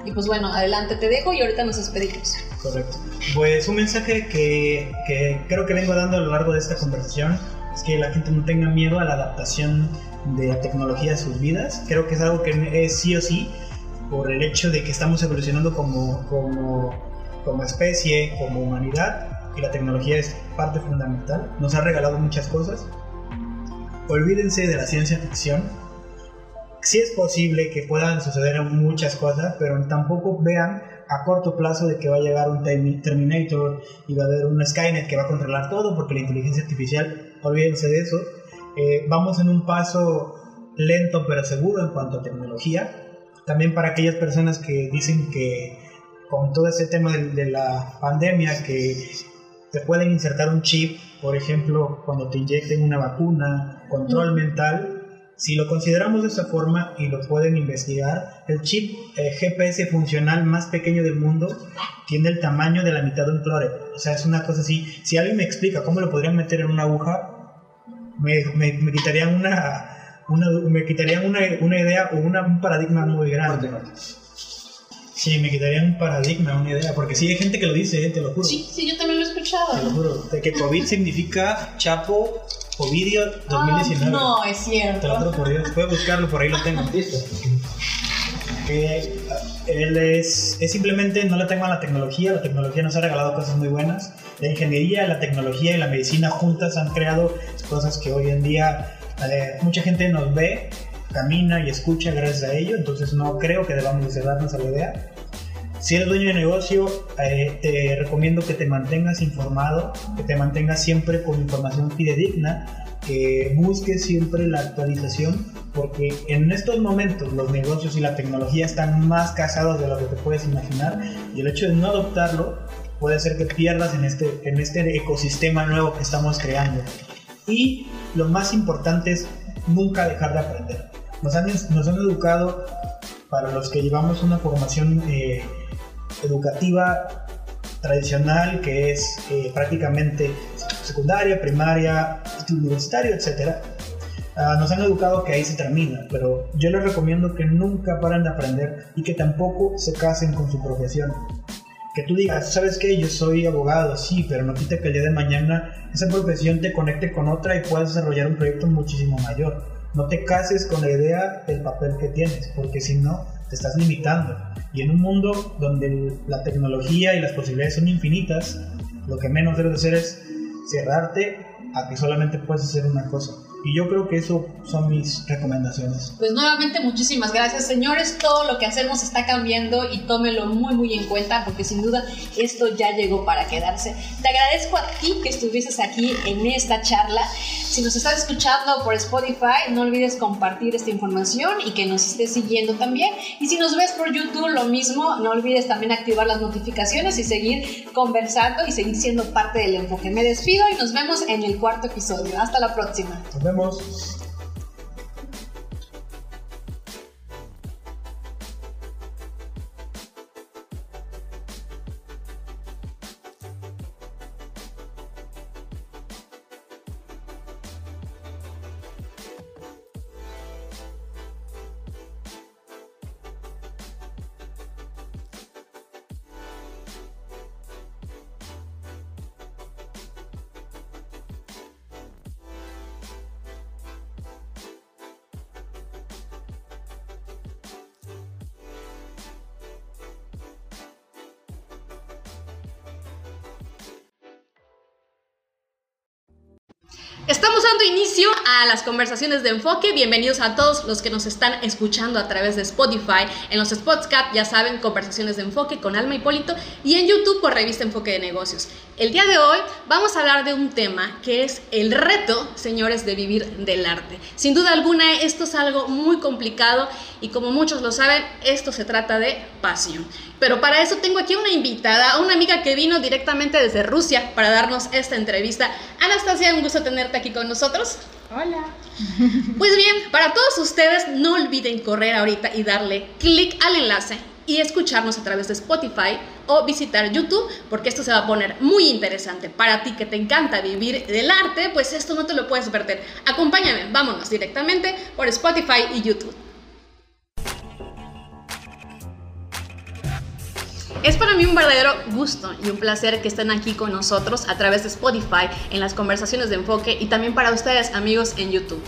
Y pues bueno, adelante te dejo y ahorita nos despedimos. Correcto. Pues un mensaje que, que creo que vengo dando a lo largo de esta conversación es que la gente no tenga miedo a la adaptación de la tecnología a sus vidas. Creo que es algo que es sí o sí por el hecho de que estamos evolucionando como, como, como especie, como humanidad, y la tecnología es parte fundamental. Nos ha regalado muchas cosas. Olvídense de la ciencia ficción. Sí es posible que puedan suceder muchas cosas, pero tampoco vean a corto plazo de que va a llegar un Terminator y va a haber un Skynet que va a controlar todo, porque la inteligencia artificial, olvídense de eso. Eh, vamos en un paso lento pero seguro en cuanto a tecnología. También para aquellas personas que dicen que con todo ese tema de, la pandemia, que te pueden insertar un chip, por ejemplo, cuando te inyecten una vacuna, control mental, si lo consideramos de esa forma y lo pueden investigar, el chip eh, GPS funcional más pequeño del mundo tiene el tamaño de la mitad de un clore. O sea, es una cosa así. Si alguien me explica cómo lo podrían meter en una aguja, me, me, quitarían una, una, me quitarían una, una idea o una, un paradigma muy grande. Sí, me quitarían un paradigma, una idea, porque sí hay gente que lo dice, eh, te lo juro. Sí, sí, yo también lo he escuchado. Te lo juro, de que COVID significa Chapo Ovidio 2019. Ah, no, es cierto. Te lo juro por Dios. Puedes buscarlo, por ahí lo tengo. Listo. él es, es simplemente no le tengo a la tecnología. La tecnología nos ha regalado cosas muy buenas. La ingeniería, la tecnología y la medicina juntas han creado cosas que hoy en día eh, mucha gente nos ve, camina y escucha gracias a ello. Entonces no creo que debamos cerrarnos a la idea. Si eres dueño de negocio, eh, te recomiendo que te mantengas informado, que te mantengas siempre con información fidedigna, que busques siempre la actualización, porque en estos momentos los negocios y la tecnología están más casados de lo que te puedes imaginar y el hecho de no adoptarlo puede hacer que pierdas en este, en este ecosistema nuevo que estamos creando. Y lo más importante es nunca dejar de aprender. Nos han, nos han educado para los que llevamos una formación eh, educativa tradicional que es eh, prácticamente secundaria, primaria, universitario, etc. Ah, nos han educado que ahí se termina, pero yo les recomiendo que nunca paren de aprender y que tampoco se casen con su profesión. que tú digas, ¿sabes qué? Yo soy abogado, sí, pero no quita que el día de mañana esa profesión te conecte con otra y puedas desarrollar un proyecto muchísimo mayor. No te cases con la idea del papel que tienes, porque si no, te estás limitando. Y en un mundo donde la tecnología y las posibilidades son infinitas, lo que menos debes hacer es cerrarte a que solamente puedes hacer una cosa. Y yo creo que eso son mis recomendaciones. Pues nuevamente muchísimas gracias, señores. Todo lo que hacemos está cambiando y tómelo muy muy en cuenta porque sin duda esto ya llegó para quedarse. Te agradezco a ti que estuvieses aquí en esta charla. Si nos estás escuchando por Spotify, no olvides compartir esta información y que nos estés siguiendo también. Y si nos ves por YouTube, lo mismo, no olvides también activar las notificaciones y seguir conversando y seguir siendo parte del enfoque. Me despido y nos vemos en el cuarto episodio. Hasta la próxima. Nos vemos. Estamos conversaciones de enfoque. Bienvenidos a todos los que nos están escuchando a través de Spotify, en los Spotscap, ya saben, conversaciones de enfoque con Alma Hipólito y en YouTube por Revista Enfoque de Negocios. El día de hoy vamos a hablar de un tema que es el reto, señores, de vivir del arte. Sin duda alguna, esto es algo muy complicado y como muchos lo saben, esto se trata de pasión. Pero para eso tengo aquí una invitada, una amiga que vino directamente desde Rusia para darnos esta entrevista. Anastasia, un gusto tenerte aquí con nosotros. Hola. Pues bien, para todos ustedes, no olviden correr ahorita y darle clic al enlace y escucharnos a través de Spotify o visitar YouTube, porque esto se va a poner muy interesante. Para ti que te encanta vivir del arte, pues esto no te lo puedes perder. Acompáñame, vámonos directamente por Spotify y YouTube. Es para mí un verdadero gusto y un placer que estén aquí con nosotros a través de Spotify en las conversaciones de enfoque y también para ustedes amigos en YouTube.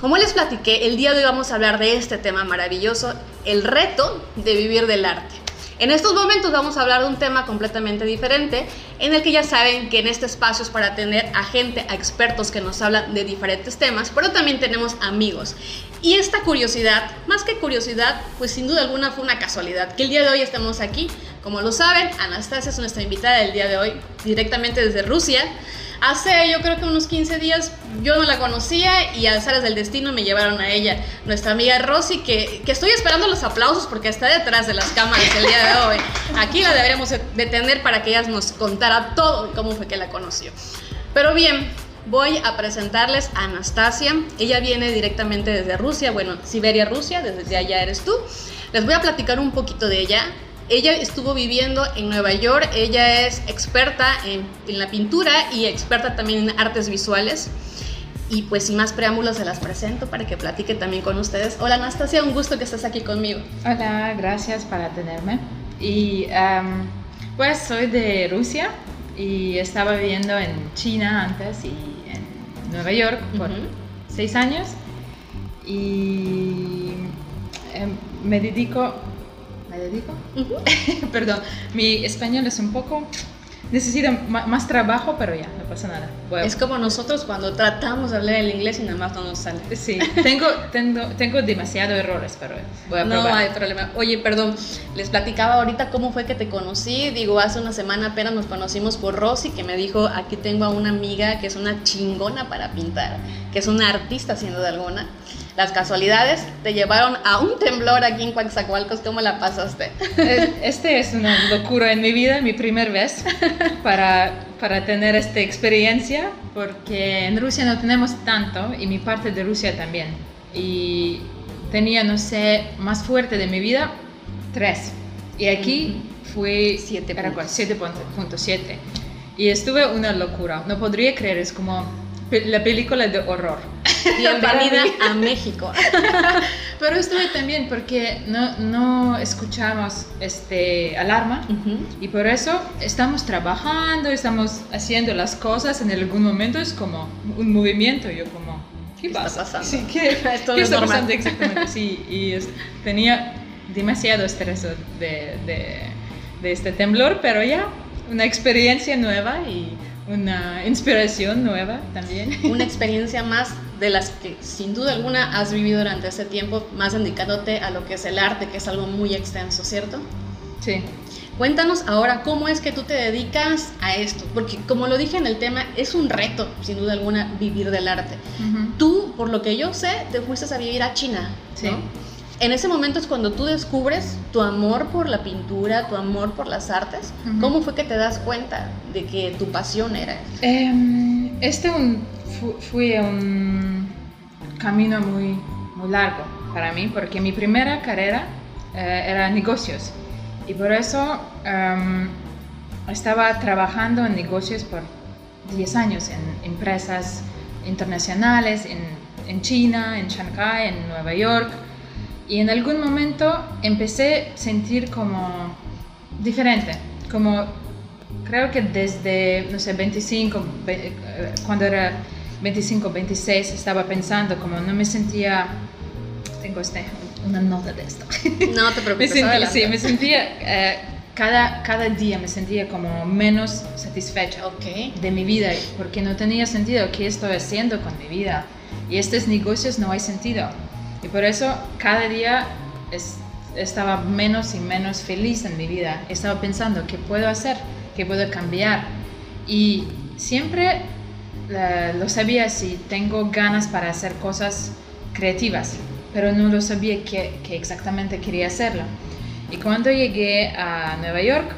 Como les platiqué, el día de hoy vamos a hablar de este tema maravilloso, el reto de vivir del arte. En estos momentos vamos a hablar de un tema completamente diferente, en el que ya saben que en este espacio es para tener a gente, a expertos que nos hablan de diferentes temas, pero también tenemos amigos. Y esta curiosidad, más que curiosidad, pues sin duda alguna fue una casualidad, que el día de hoy estemos aquí. Como lo saben, Anastasia es nuestra invitada del día de hoy, directamente desde Rusia. Hace yo creo que unos 15 días yo no la conocía y a Zares del Destino me llevaron a ella, nuestra amiga Rosy, que, que, estoy esperando los aplausos porque está detrás de las cámaras el día de hoy. Aquí la deberíamos detener para que ella nos contara todo cómo fue que la conoció. Pero bien, voy a presentarles a Anastasia. Ella viene directamente desde Rusia, bueno, Siberia, Rusia, desde allá eres tú. Les voy a platicar un poquito de ella. Ella estuvo viviendo en Nueva York, ella es experta en, en, la pintura y experta también en artes visuales. Y pues sin más preámbulos se las presento para que platique también con ustedes. Hola Anastasia, un gusto que estés aquí conmigo. Hola, gracias para tenerme. Y um, pues soy de Rusia y estaba viviendo en China antes y en Nueva York por uh -huh. seis años. Y eh, me dedico ¿Me dedico? Uh -huh. Perdón, mi español es un poco... Necesita más trabajo, pero ya, no pasa nada. Bueno. Es como nosotros cuando tratamos de hablar el inglés y nada más no nos sale. Sí, tengo, tengo, tengo demasiados errores, pero voy a probar. No hay problema. Oye, perdón, les platicaba ahorita cómo fue que te conocí. Digo, hace una semana apenas nos conocimos por Rosy, que me dijo, aquí tengo a una amiga que es una chingona para pintar, que es una artista sin duda alguna las casualidades te llevaron a un temblor aquí en Coatzacoalcos. ¿Cómo la pasaste? Este es una locura en mi vida, mi primer vez para, para tener esta experiencia, porque en Rusia no tenemos tanto y mi parte de Rusia también. Y tenía, no sé, más fuerte de mi vida, tres. Y aquí fue 7.7. Y estuve una locura. No podría creer, es como la película de horror. Bienvenida a México. Pero estuve también porque no, no escuchamos este alarma y por eso estamos trabajando, estamos haciendo las cosas, en algún momento es como un movimiento, yo como, ¿qué, pasa? Está pasando? Sí, ¿qué, ¿qué está pasando exactamente? Sí, y tenía demasiado estrés de, de, de este temblor, pero ya una experiencia nueva y una inspiración nueva también. Una experiencia más de las que sin duda alguna has vivido durante ese tiempo, más indicándote a lo que es el arte, que es algo muy extenso, ¿cierto? Sí. Cuéntanos ahora cómo es que tú te dedicas a esto, porque como lo dije en el tema, es un reto, sin duda alguna, vivir del arte. Tú, por lo que yo sé, te fuiste a vivir a China, ¿no? En ese momento es cuando tú descubres tu amor por la pintura, tu amor por las artes. ¿Cómo fue que te das cuenta de que tu pasión era? Eh, este un, fue un camino muy, muy largo para mí, porque mi primera carrera eh, era negocios. Y por eso em, estaba trabajando en negocios por 10 años en empresas internacionales, en, en China, en Shanghai, en Nueva York y en algún momento empecé a sentir como diferente, como creo que desde, no sé, 25, eh, cuando era 25, 26, estaba pensando como no me sentía, tengo este, una nota de esto. No te preocupes. me sentía, sí, me sentía, eh, cada, cada día me sentía como menos satisfecha okay. de mi vida, porque no tenía sentido qué estoy haciendo con mi vida. Y estos negocios no hay sentido. Y por eso cada día estaba menos y menos feliz en mi vida. Estaba pensando, ¿qué puedo hacer? ¿Qué puedo cambiar? Y siempre eh, lo sabía si tengo ganas para hacer cosas creativas, pero no lo sabía qué, exactamente quería hacerlo. Y cuando llegué a Nueva York,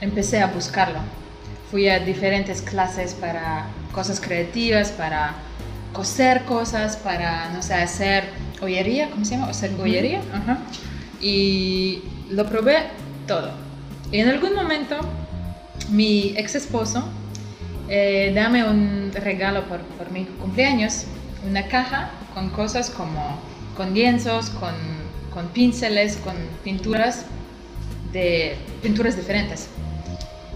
empecé a buscarlo. Fui a diferentes clases para cosas creativas, para coser cosas, para, no sé, hacer joyería, ¿cómo se llama? Hacer joyería. Y lo probé todo. Y en algún momento, mi ex esposo, eh, dame un regalo por, por, mi cumpleaños, una caja con cosas como con lienzos, con, con pinceles, con pinturas de pinturas diferentes.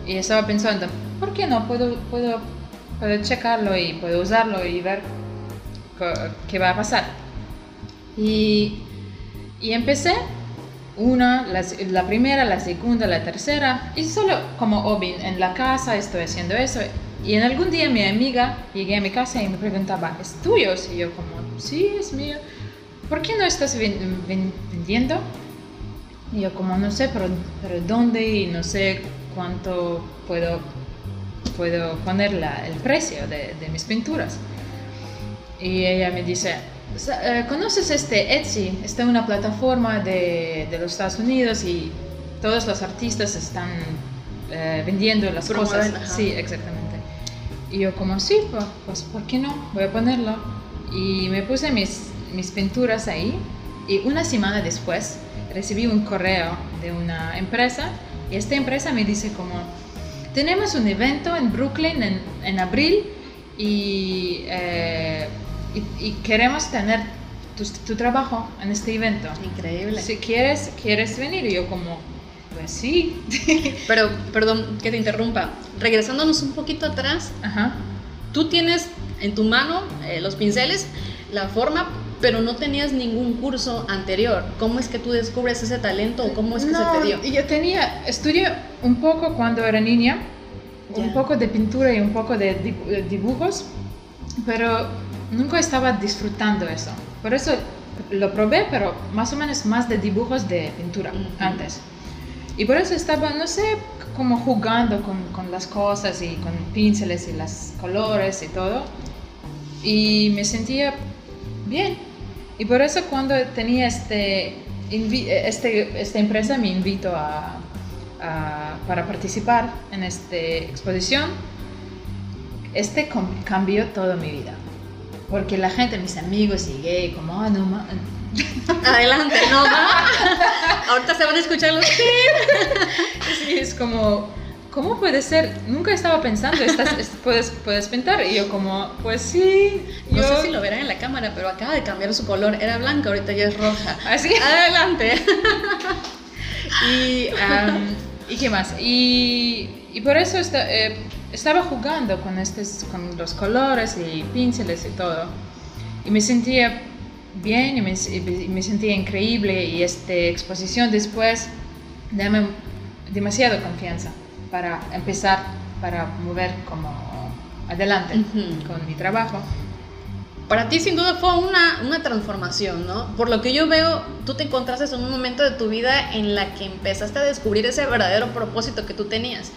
Y estaba pensando, ¿por qué no? Puedo, puedo, puedo checarlo y puedo usarlo y ver qué va a pasar. Y, y empecé una, la, primera, la segunda, la tercera, y solo como hobby en la casa estoy haciendo eso. Y en algún día mi amiga llegué a mi casa y me preguntaba, ¿es tuyo? Y yo como, sí, es mío. ¿Por qué no estás vendiendo? Y yo como, no sé, pero, pero ¿dónde? Y no sé cuánto puedo, puedo poner el precio de, de mis pinturas. Y ella me dice, eh, ¿conoces este Etsy? Está en una plataforma de, de, los Estados Unidos y todos los artistas están eh, vendiendo las cosas. Sí, exactamente. Y yo como, sí, pues, pues, ¿por qué no? Voy a ponerlo. Y me puse mis, mis pinturas ahí y una semana después recibí un correo de una empresa y esta empresa me dice como, tenemos un evento en Brooklyn en, en abril y... Eh, y, queremos tener tu, trabajo en este evento. Increíble. Si quieres, quieres venir, y yo como, pues sí. Pero, perdón que te interrumpa, regresándonos un poquito atrás, Ajá. tú tienes en tu mano eh, los pinceles, la forma, pero no tenías ningún curso anterior. ¿Cómo es que tú descubres ese talento o cómo es que se te dio? Yo tenía, estudié un poco cuando era niña, un poco de pintura y un poco de dibujos, pero nunca estaba disfrutando eso. Por eso lo probé, pero más o menos más de dibujos de pintura antes. Y por eso estaba, no sé, como jugando con, con, las cosas y con pinceles y los colores y todo. Y me sentía bien. Y por eso cuando tenía este, este esta empresa me invitó a, para participar en esta exposición, este cambió toda mi vida. Porque la gente, mis amigos y gay, como, ah, no, ma. Adelante, no, ma. Ahorita se van a escuchar los Sí, es como, ¿cómo puede ser? Nunca estaba pensando, estás, puedes, puedes pintar. Y yo como, pues sí. No yo... sé si lo verán en la cámara, pero acaba de cambiar su color. Era blanca, ahorita ya es roja. Así. Adelante. y, ¿Y qué más? Y, y por eso eh, estaba jugando con, estos, con los colores y pinceles y todo. Y me sentía bien y me, me sentía increíble y esta exposición después dame demasiada confianza para empezar, para mover como adelante con mi trabajo. Para ti sin duda fue una, una, transformación, ¿no? Por lo que yo veo, tú te encontraste en un momento de tu vida en la que empezaste a descubrir ese verdadero propósito que tú tenías.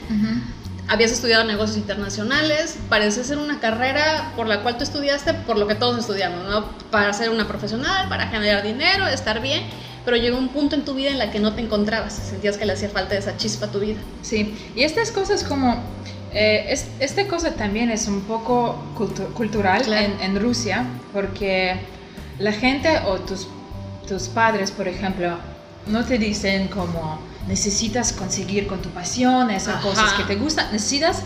Habías estudiado negocios internacionales, parece ser una carrera por la cual tú estudiaste, por lo que todos estudiamos, ¿no? Para ser una profesional, para generar dinero, estar bien, pero llegó un punto en tu vida en la que no te encontrabas, sentías que le hacía falta esa chispa a tu vida. Sí, y estas cosas como, eh, esta cosa también es un poco cultural en, Rusia, porque la gente o tus, tus padres, por ejemplo, no te dicen como necesitas conseguir con tu pasión esas cosas que te gustan, necesitas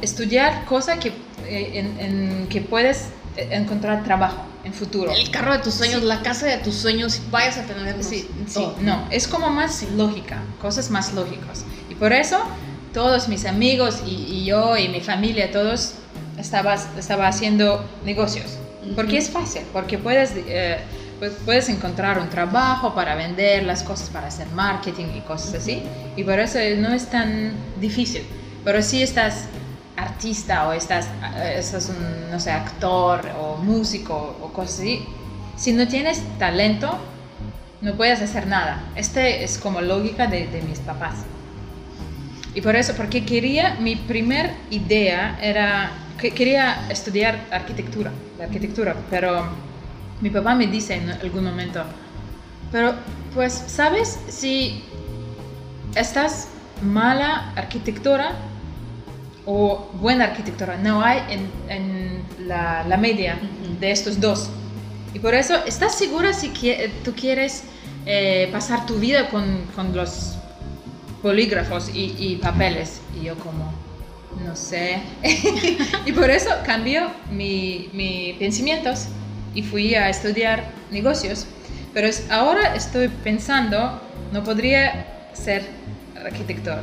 estudiar cosas que, eh, en, que puedes encontrar trabajo en futuro. El carro de tus sueños, la casa de tus sueños, vayas a tener. Sí, sí, no, es como más lógica, cosas más lógicas. Y por eso todos mis amigos y, yo y mi familia, todos estaba, estaba haciendo negocios. Porque es fácil, porque puedes, eh, pues, puedes encontrar un trabajo para vender las cosas, para hacer marketing y cosas así. Y por eso no es tan difícil. Pero si estás artista o estás, eh, estás un, no sé, actor o músico o cosas así, si no tienes talento, no puedes hacer nada. Este es como lógica de, de mis papás. Y por eso, porque quería, mi primer idea era que quería estudiar arquitectura, la arquitectura, pero mi papá me dice en algún momento, pero pues, ¿sabes? Si estás mala arquitectura, o buena arquitectura. No hay en, en la, la, media de estos dos. Y por eso, ¿estás segura si que, tú quieres eh, pasar tu vida con, con los polígrafos y, y, papeles? Y yo como, no sé. y por eso cambió mis mi pensamientos y fui a estudiar negocios. Pero es, ahora estoy pensando, no podría ser arquitector,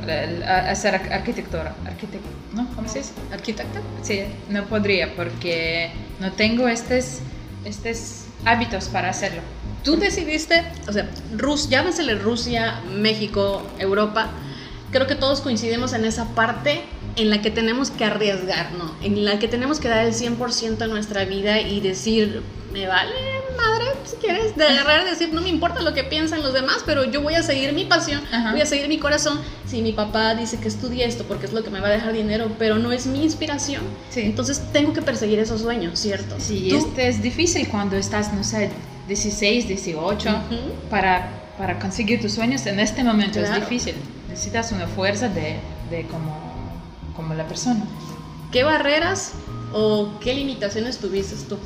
hacer arquitectura, arquitecto, ¿no? ¿Cómo se dice? ¿Arquitecta? Sí, no podría porque no tengo estos, estos hábitos para hacerlo. Tú decidiste, o sea, Rus, llámesele Rusia, México, Europa, creo que todos coincidimos en esa parte en la que tenemos que arriesgar, ¿no? En la que tenemos que dar el 100% de nuestra vida y decir, me vale madre, si quieres, de agarrar y decir, no me importa lo que piensan los demás, pero yo voy a seguir mi pasión, voy a seguir mi corazón. Si mi papá dice que estudie esto porque es lo que me va a dejar dinero, pero no es mi inspiración, entonces tengo que perseguir esos sueños, ¿cierto? Sí, este es difícil cuando estás, no sé, 16, 18, para, para conseguir tus sueños en este momento es difícil. Necesitas una fuerza de, de como, como la persona. ¿Qué barreras o qué limitaciones tuviste tú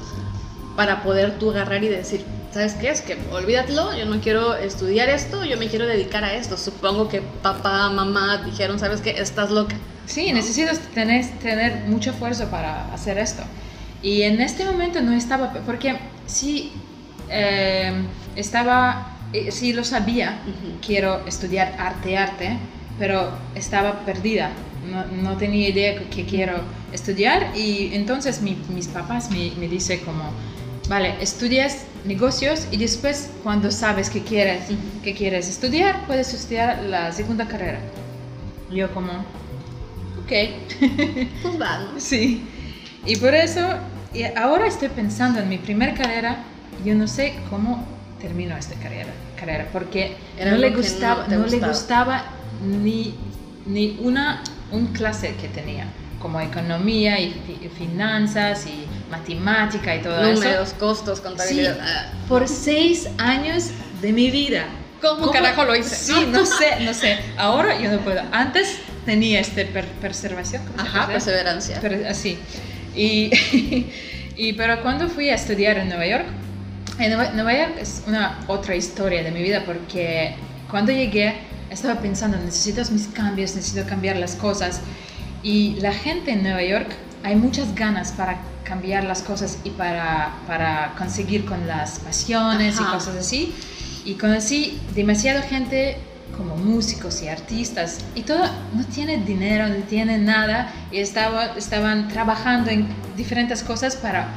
para poder tú agarrar y decir, ¿sabes qué? Es que olvídalo, yo no quiero estudiar esto, yo me quiero dedicar a esto. Supongo que papá, mamá dijeron, ¿sabes qué? Estás loca. Sí, necesitas tener, tener mucha fuerza para hacer esto. Y en este momento no estaba, porque sí eh, estaba, eh, sí lo sabía, quiero estudiar arte, arte, pero estaba perdida. No, no tenía idea que quiero estudiar y entonces mis papás me, me dicen como, Vale, estudias negocios y después cuando sabes que quieres, que quieres estudiar, puedes estudiar la segunda carrera. Yo como, ok. Pues va, Sí. Y por eso, y ahora estoy pensando en mi primera carrera, yo no sé cómo termino esta carrera, carrera porque no le, gustaba, no, le gustaba ni, ni una un clase que tenía, como economía y finanzas y matemática y todo eso. Números, costos, contabilidad. Ah. por seis años de mi vida. ¿Cómo, carajo lo hice? Sí, no sé, no sé. Ahora yo no puedo. Antes tenía este per preservación. Ajá, perseverancia. así. Y, y, pero cuando fui a estudiar en Nueva York, en Nueva, York es una otra historia de mi vida porque cuando llegué estaba pensando, necesito mis cambios, necesito cambiar las cosas. Y la gente en Nueva York, hay muchas ganas para cambiar las cosas y para, para conseguir con las pasiones y cosas así. Y conocí demasiada gente como músicos y artistas y todo no tiene dinero, no tiene nada y estaba, estaban trabajando en diferentes cosas para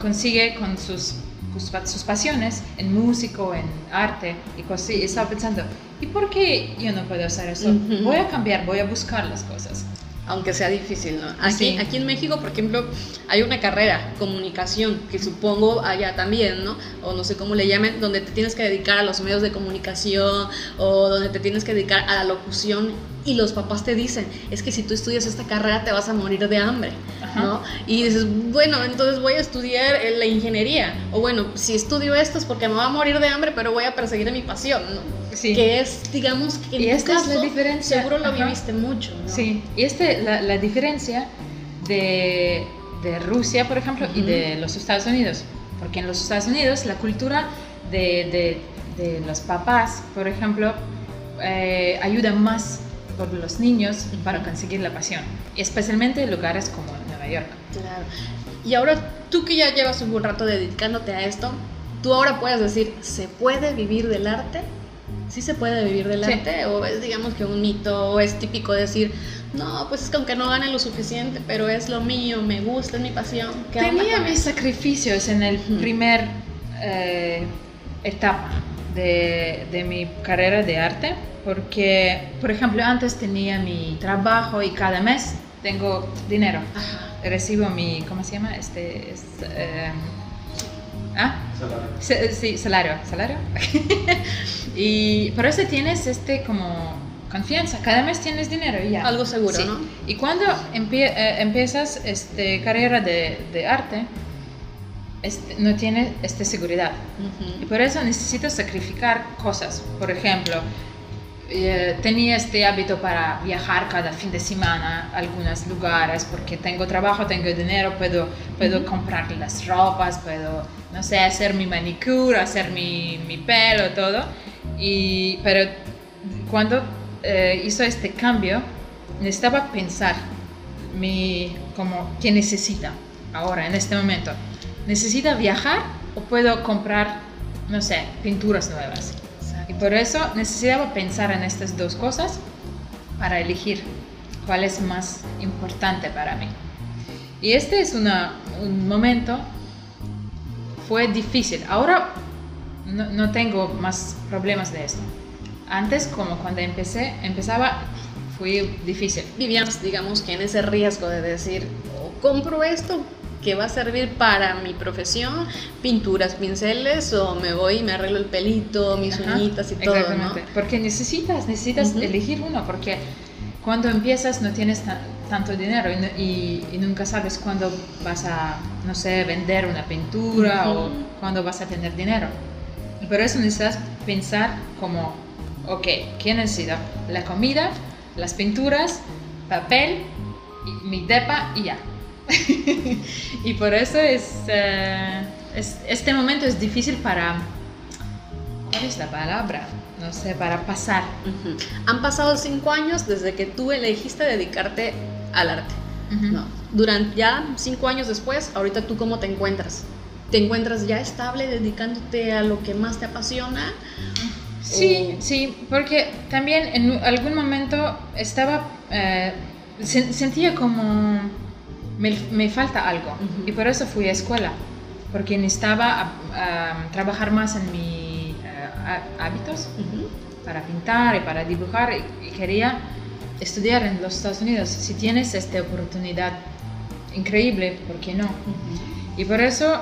conseguir con sus, sus, pasiones en músico, en arte y cosas y estaba pensando, ¿y por qué yo no puedo hacer eso? Voy a cambiar, voy a buscar las cosas aunque sea difícil, ¿no? Aquí, aquí en México, por ejemplo, hay una carrera, comunicación, que supongo allá también, ¿no? O no sé cómo le llamen, donde te tienes que dedicar a los medios de comunicación o donde te tienes que dedicar a la locución y los papás te dicen, es que si tú estudias esta carrera te vas a morir de hambre, ¿no? Y dices, bueno, entonces voy a estudiar la ingeniería, o bueno, si estudio esto es porque me va a morir de hambre, pero voy a perseguir mi pasión, ¿no? Sí. Que es, digamos, que en y esta es la diferencia. seguro lo viviste mucho, ¿no? Sí, y esta la, la diferencia de, de, Rusia, por ejemplo, y de los Estados Unidos, porque en los Estados Unidos la cultura de, de, de los papás, por ejemplo, eh, ayuda más por los niños para conseguir la pasión, especialmente en lugares como Nueva York. Claro. Y ahora tú que ya llevas un buen rato dedicándote a esto, tú ahora puedes decir, ¿se puede vivir del arte? ¿Sí se puede vivir del arte? ¿O es digamos que un mito? ¿O es típico decir, no, pues es que aunque no gane lo suficiente, pero es lo mío, me gusta, es mi pasión? Tenía mis sacrificios en el primer eh, etapa de, de mi carrera de arte porque, por ejemplo, antes tenía mi trabajo y cada mes tengo dinero. Recibo mi, ¿cómo se llama? Este, eh, ¿ah? Salario. Sí, salario, salario. y por eso tienes este como confianza, cada mes tienes dinero y ya. Algo seguro, ¿no? Y cuando eh, empiezas este, carrera de, de arte, este, no tienes esta seguridad. Y por eso necesitas sacrificar cosas. Por ejemplo, eh, tenía este hábito para viajar cada fin de semana a algunos lugares porque tengo trabajo, tengo dinero, puedo, puedo comprar las ropas, puedo, no sé, hacer mi manicure, hacer mi, mi pelo, todo. Y, pero cuando eh, hizo este cambio, necesitaba pensar mi, como, ¿qué necesita ahora, en este momento? ¿Necesita viajar o puedo comprar, no sé, pinturas nuevas? Y por eso necesitaba pensar en estas dos cosas para elegir cuál es más importante para mí. Y este es un momento, fue difícil. Ahora no, tengo más problemas de esto. Antes, como cuando empecé, empezaba, fue difícil. Vivíamos, digamos, que en ese riesgo de decir, o compro esto que va a servir para mi profesión, pinturas, pinceles, o me voy y me arreglo el pelito, mis uñitas y todo, ¿no? Porque necesitas, necesitas elegir uno, porque cuando empiezas no tienes tanto dinero y, nunca sabes cuándo vas a, no sé, vender una pintura o cuándo vas a tener dinero. Por eso necesitas pensar como, ok, ¿qué necesito? La comida, las pinturas, papel, mi depa y ya. y por eso eh, es, este momento es difícil para, ¿cuál es la palabra? No sé, para pasar. Han pasado cinco años desde que tú elegiste dedicarte al arte. Durante ya cinco años después, ahorita tú cómo te encuentras? ¿Te encuentras ya estable dedicándote a lo que más te apasiona? Sí, sí, porque también en algún momento estaba, eh, sentía como me, falta algo. Y por eso fui a escuela, porque necesitaba trabajar más en mis eh, hábitos para pintar y para dibujar y, quería estudiar en los Estados Unidos. Si tienes esta oportunidad increíble, ¿por qué no? Y por eso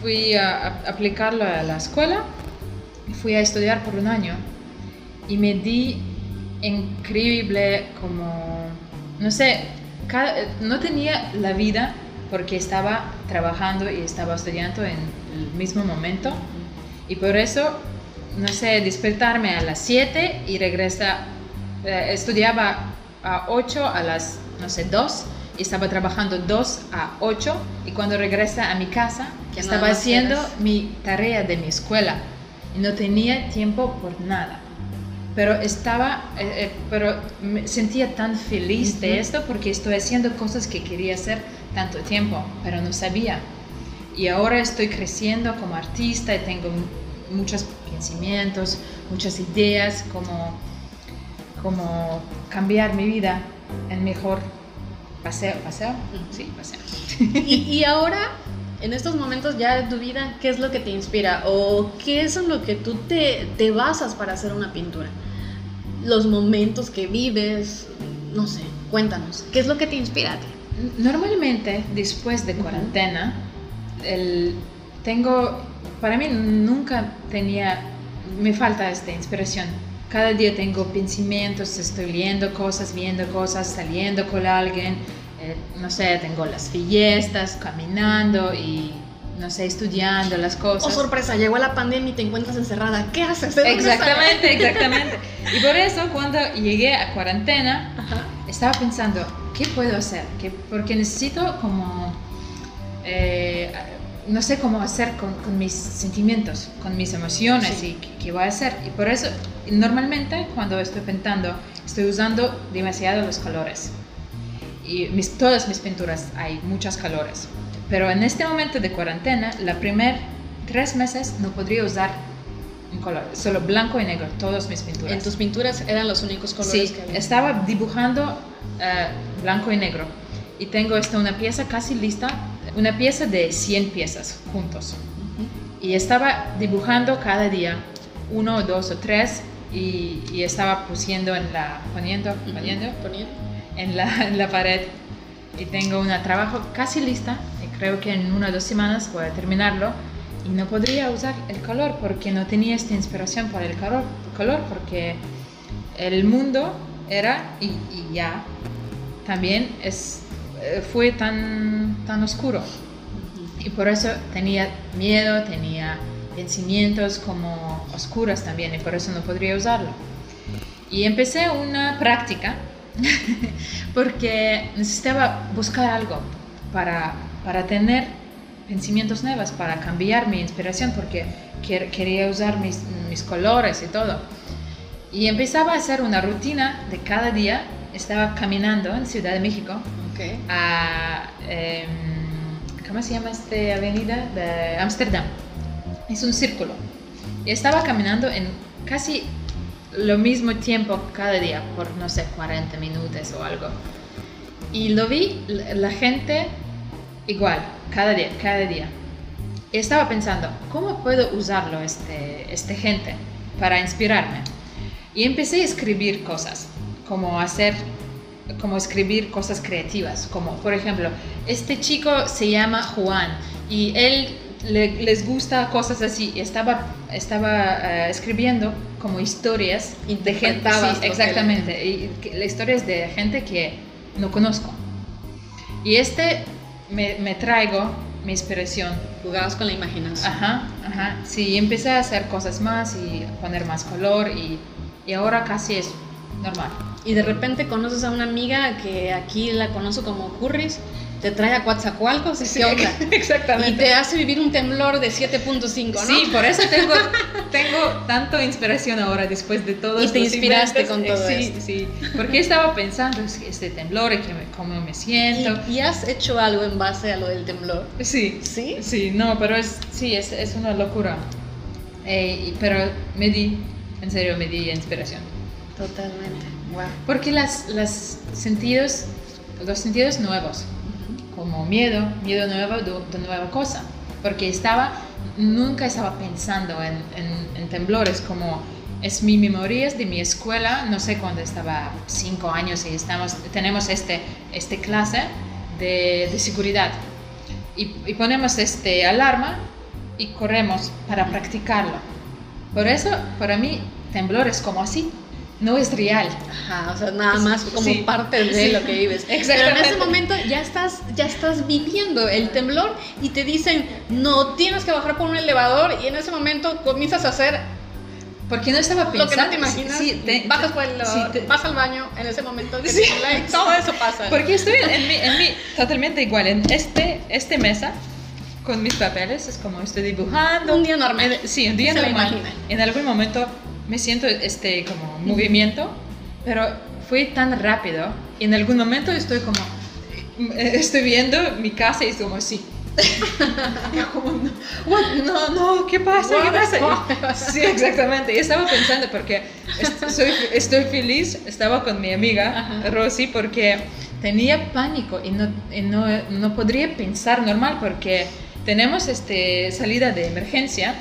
fui a, aplicarlo a la escuela, fui a estudiar por un año y me di increíble como, no sé, no tenía la vida porque estaba trabajando y estaba estudiando en el mismo momento y por eso, no sé, despertarme a las 7 y regresa, eh, estudiaba a 8 a las, no sé, 2 y estaba trabajando 2 a 8 y cuando regresa a mi casa estaba haciendo mi tarea de mi escuela y no tenía tiempo por nada. Pero estaba, eh, eh, pero me sentía tan feliz de esto porque estoy haciendo cosas que quería hacer tanto tiempo, pero no sabía. Y ahora estoy creciendo como artista y tengo muchos pensamientos, muchas ideas, como, como cambiar mi vida en mejor paseo, paseo, sí, paseo. y, y ahora en estos momentos ya de tu vida, ¿qué es lo que te inspira? ¿O qué es en lo que tú te, te basas para hacer una pintura? Los momentos que vives, no sé, cuéntanos, ¿qué es lo que te inspira a ti? Normalmente, después de cuarentena, el, tengo, para mí nunca tenía, me falta esta inspiración. Cada día tengo pensamientos, estoy leyendo cosas, viendo cosas, saliendo con alguien, eh, no sé, tengo las fiestas, caminando y, no sé, estudiando las cosas. Oh, sorpresa, llegó la pandemia y te encuentras encerrada. ¿Qué haces? Exactamente, exactamente. Y por eso, cuando llegué a cuarentena, estaba pensando, ¿qué puedo hacer? ¿Qué, porque necesito como... Eh, no sé cómo hacer con, con, mis sentimientos, con mis emociones y qué, qué, voy a hacer. Y por eso, normalmente cuando estoy pintando, estoy usando demasiado los colores y mis, todas mis pinturas hay muchas colores. Pero en este momento de cuarentena, la primer tres meses no podría usar un color, solo blanco y negro, todas mis pinturas. ¿En tus pinturas eran los únicos colores sí, que había? estaba dibujando uh, blanco y negro. Y tengo esta una pieza casi lista, una pieza de 100 piezas juntos. Uh -huh. Y estaba dibujando cada día, uno, dos o tres, y, y estaba pusiendo en la, poniendo, uh -huh. poniendo, poniendo en la, en la, pared y tengo un trabajo casi lista creo que en una o dos semanas voy a terminarlo. Y no podría usar el color porque no tenía esta inspiración para el color, color porque el mundo era y, y ya. También es, eh, fue tan, tan oscuro. Y por eso tenía miedo, tenía pensamientos como oscuros también y por eso no podría usarlo. Y empecé una práctica porque necesitaba buscar algo para, para tener pensamientos nuevos, para cambiar mi inspiración, porque quería usar mis, mis colores y todo. Y empezaba a hacer una rutina de cada día. Estaba caminando en Ciudad de México okay. a, eh, ¿cómo se llama esta avenida? De Ámsterdam. Es un círculo. Y estaba caminando en casi lo mismo tiempo cada día, por no sé, 40 minutos o algo. Y lo vi, la gente igual, cada día, cada día. Estaba pensando, ¿cómo puedo usarlo este, este gente para inspirarme? Y empecé a escribir cosas, como hacer, como escribir cosas creativas, como por ejemplo, este chico se llama Juan y él le, les gusta cosas así. Estaba, estaba uh, escribiendo como historias de gente. Sí, exactamente. Y, que, historias de gente que no conozco. Y este me, me traigo mi inspiración. Jugabas con la imaginación. Ajá, ajá. Sí, empecé a hacer cosas más y poner más color y, y ahora casi es normal. Y de repente conoces a una amiga que aquí la conozco como Curris te trae a Coatzacoalcos, sí, onda? Exactamente. Y te hace vivir un temblor de 7.5, ¿no? Sí, por eso tengo, tengo tanto inspiración ahora después de todo Y te inspiraste con todo sí, esto. Sí, porque estaba pensando este temblor y que me, cómo me siento. ¿Y, ¿Y, has hecho algo en base a lo del temblor? Sí. ¿Sí? Sí, no, pero es, sí, es, es una locura. Eh, pero me di, en serio, me di inspiración. Totalmente. Wow. Porque las, las sentidos, los sentidos nuevos, como miedo, miedo nuevo de, de, nueva cosa, porque estaba, nunca estaba pensando en, temblores, como es mi memorias de mi escuela, no sé cuándo estaba cinco años y estamos, tenemos este, este clase de, de seguridad. Y, ponemos este alarma y corremos para practicarlo. Por eso, para mí, temblor es como así, no es real. Ajá, o sea, nada más como sí, parte de sí, lo que vives. Pero en ese momento ya estás, ya estás viviendo el temblor y te dicen, no tienes que bajar por un elevador y en ese momento comienzas a hacer... Porque no estaba pensando. Lo que no te imaginas, sí, te, bajas por el elevador, te, vas al baño en ese momento, que te, todo eso pasa. Porque estoy en mi, en mi, totalmente igual, en este, este mesa, con mis papeles, es como estoy dibujando. Un día normal. Sí, un día Se normal. En algún momento me siento este como movimiento, pero fue tan rápido y en algún momento estoy como, eh, estoy viendo mi casa y estoy como así. no, no, no, ¿qué pasa? ¿Qué pasa? sí, exactamente. Y estaba pensando porque estoy, estoy feliz, estaba con mi amiga Rosy porque tenía pánico y no, no, no, podría pensar normal porque tenemos este, salida de emergencia,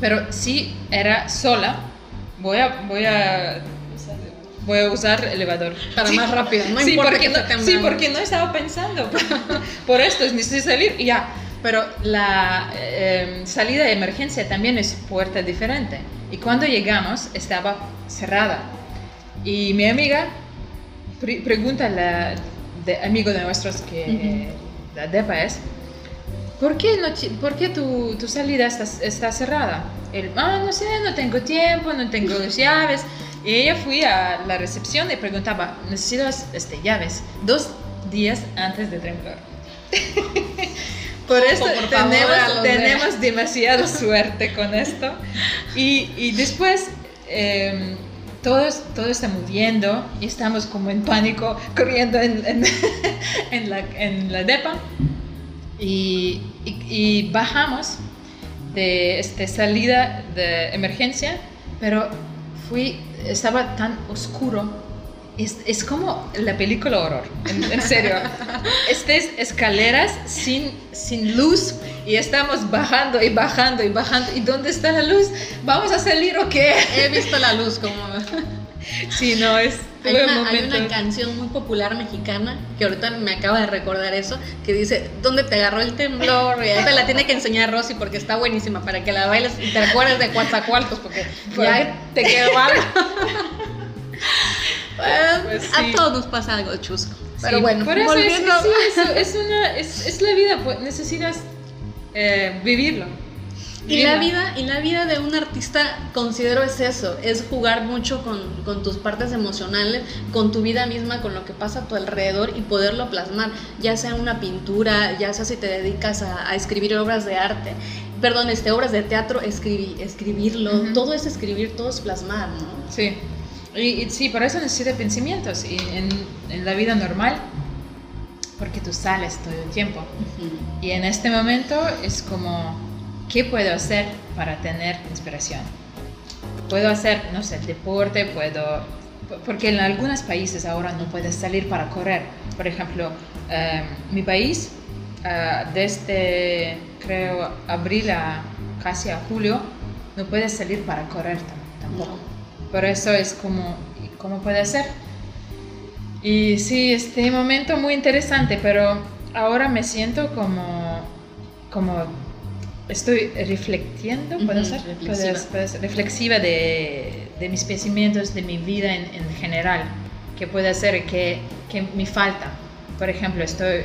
pero si era sola, voy a, voy a voy a usar elevador. Para más rápido, no sí, importa porque no, Sí, porque no estaba pensando. Por esto necesito salir y ya. Pero la em, salida de emergencia también es puerta diferente. Y cuando llegamos estaba cerrada. Y mi amiga pregunta al amigo de nuestros que la DEPA es, ¿por qué, no, por qué tu, tu salida está, está cerrada? Él, ah, no sé, no tengo tiempo, no tengo llaves. Y ella fui a la recepción y preguntaba, necesito este, llaves, dos días antes de temblor. Por eso tenemos, tenemos demasiada suerte con esto. Y, y después eh, todo, todo está moviendo y estamos como en pánico, corriendo en, en, en, la, en la, depa. Y, y, y, bajamos de esta salida de emergencia, pero fui estaba tan oscuro. Es, es como la película horror, en, serio. Estas escaleras sin, sin luz y estamos bajando y bajando y bajando. ¿Y dónde está la luz? ¿Vamos a salir o qué? He visto la luz como... Sí, no, es... Hay una, hay una, canción muy popular mexicana que ahorita me acaba de recordar eso, que dice, ¿dónde te agarró el temblor? Y ahorita la tiene que enseñar Rosy porque está buenísima para que la bailes y te recuerdes de Coatzacoalcos porque ya te quedó algo. Pues a todos nos pasa algo chusco. Pero bueno, eso volviendo... es, una, es, la vida, pues necesitas eh, vivirlo. Y la vida, y la vida de un artista considero es eso, es jugar mucho con, con, tus partes emocionales, con tu vida misma, con lo que pasa a tu alrededor y poderlo plasmar, ya sea una pintura, ya sea si te dedicas a, a escribir obras de arte, perdón, este, obras de teatro, escribir, escribirlo, todo es escribir, todo es plasmar, ¿no? Sí. Y, sí, por eso necesito pensamientos. Y en, en, la vida normal, porque tú sales todo el tiempo. Y en este momento es como, ¿qué puedo hacer para tener inspiración? Puedo hacer, no sé, deporte, puedo... Porque en algunos países ahora no puedes salir para correr. Por ejemplo, em, mi país, uh, desde creo abril a casi a julio, no puedes salir para correr tampoco. Por eso es como, ¿cómo puede ser? Y sí, este momento muy interesante, pero ahora me siento como, como estoy reflectiendo, ¿puedo ser? Reflexiva, reflexiva de, de, mis pensamientos, de mi vida en, en general, que puede ser que, que me falta. Por ejemplo, estoy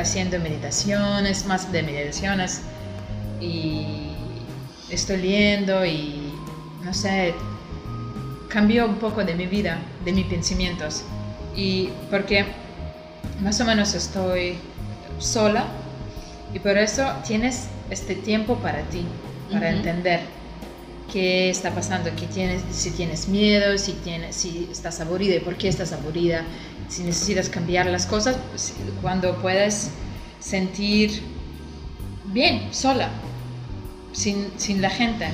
haciendo meditaciones, más de meditaciones, y estoy leyendo y, no sé, cambió un poco de mi vida, de mis pensamientos. Y porque más o menos estoy sola y por eso tienes este tiempo para ti, para entender qué está pasando, qué tienes, si tienes miedo, si, tienes, si estás aburrida y por qué estás aburrida, si necesitas cambiar las cosas, cuando puedes sentir bien, sola, sin, sin la gente,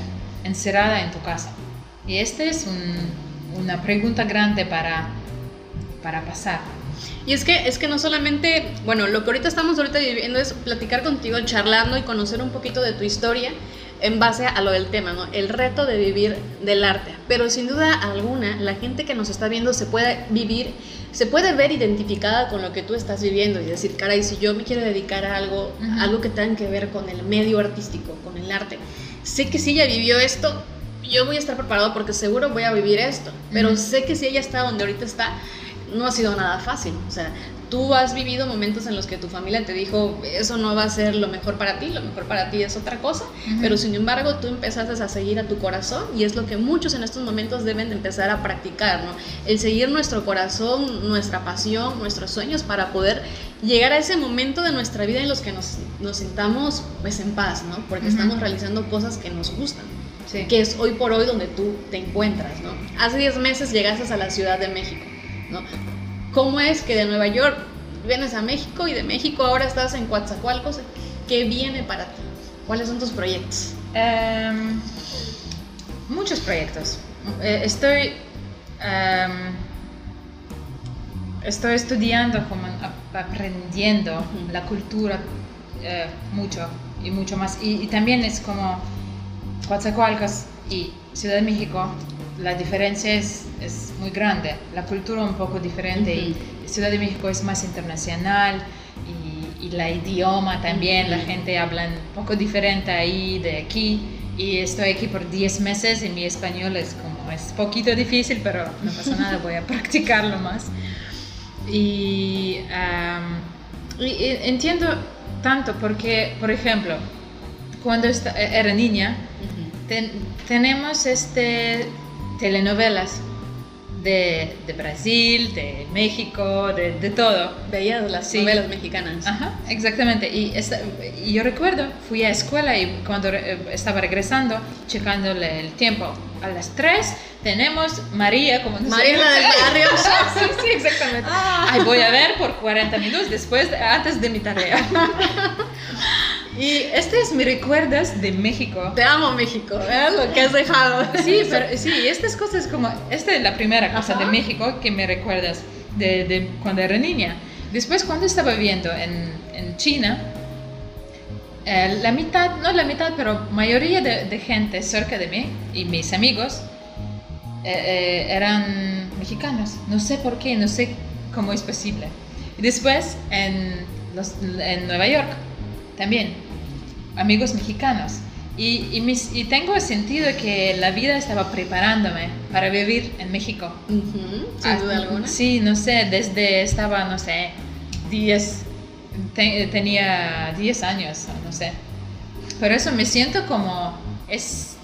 encerrada en tu casa. Y esta es una pregunta grande para, para pasar. Y es que, es que no solamente, bueno, lo que ahorita estamos ahorita viviendo es platicar contigo, charlando y conocer un poquito de tu historia en base a lo del tema, ¿no? El reto de vivir del arte. Pero sin duda alguna, la gente que nos está viendo se puede vivir, se puede ver identificada con lo que tú estás viviendo y decir, caray, si yo me quiero dedicar a algo, algo que tenga que ver con el medio artístico, con el arte, sé que si ella vivió esto, yo voy a estar preparado porque seguro voy a vivir esto, pero sé que si ella está donde ahorita está, no ha sido nada fácil. O sea, tú has vivido momentos en los que tu familia te dijo, eso no va a ser lo mejor para ti, lo mejor para ti es otra cosa, pero sin embargo tú empezaste a seguir a tu corazón y es lo que muchos en estos momentos deben de empezar a practicar, ¿no? El seguir nuestro corazón, nuestra pasión, nuestros sueños para poder llegar a ese momento de nuestra vida en los que nos, nos sintamos pues en paz, ¿no? Porque estamos realizando cosas que nos gustan. Sí. que es hoy por hoy donde tú te encuentras, ¿no? Hace 10 meses llegaste a la Ciudad de México, ¿no? ¿Cómo es que de Nueva York vienes a México y de México ahora estás en Coatzacoalcos? ¿Qué viene para ti? ¿Cuáles son tus proyectos? Em, muchos proyectos. Eh, estoy, em, estoy estudiando, como ap- aprendiendo la cultura eh, mucho y mucho más. Y, y también es como Coatzacoalcos y Ciudad de México, la diferencia es, es muy grande. La cultura un poco diferente y Ciudad de México es más internacional y, y la idioma también, la Ujú. gente habla un poco diferente ahí de aquí. Y estoy aquí por 10 meses y mi español es como, es poquito difícil, pero no pasa nada, voy a practicarlo más. Y, am, y- entiendo tanto porque, por ejemplo, cuando esta- era niña, ten- tenemos este telenovelas de, de Brasil, de México, de, de todo. Veías las Sí. novelas mexicanas. Ajá, exactamente. Y, esta- y yo recuerdo, fui a escuela y cuando re- estaba regresando, checándole el tiempo, a las 3 tenemos María, como María la del barrio. sí, sí, exactamente. Ay, voy a ver por 40 minutos después, antes de mi tarea. y este es mi recuerdos de México. Te amo México, ¿ves lo que has dejado? Sí, pero sí, estas cosas como, esta es la primera cosa Ajá. de México que me recuerdas de, de cuando era niña. Después cuando estaba viviendo en, en China, eh, la mitad, no la mitad, pero mayoría de, de gente cerca de mí y mis amigos eh, eh, eran mexicanos. No sé por qué, no sé cómo es posible. Y después en, los- en Nueva York también, amigos mexicanos. Y, y, mis- y tengo sentido que la vida estaba preparándome para vivir en México. Ujú, sin Ah, duda alguna. Sí, no sé, desde estaba, no sé, 10, te- tenía 10 años, no sé. Pero eso me siento como, es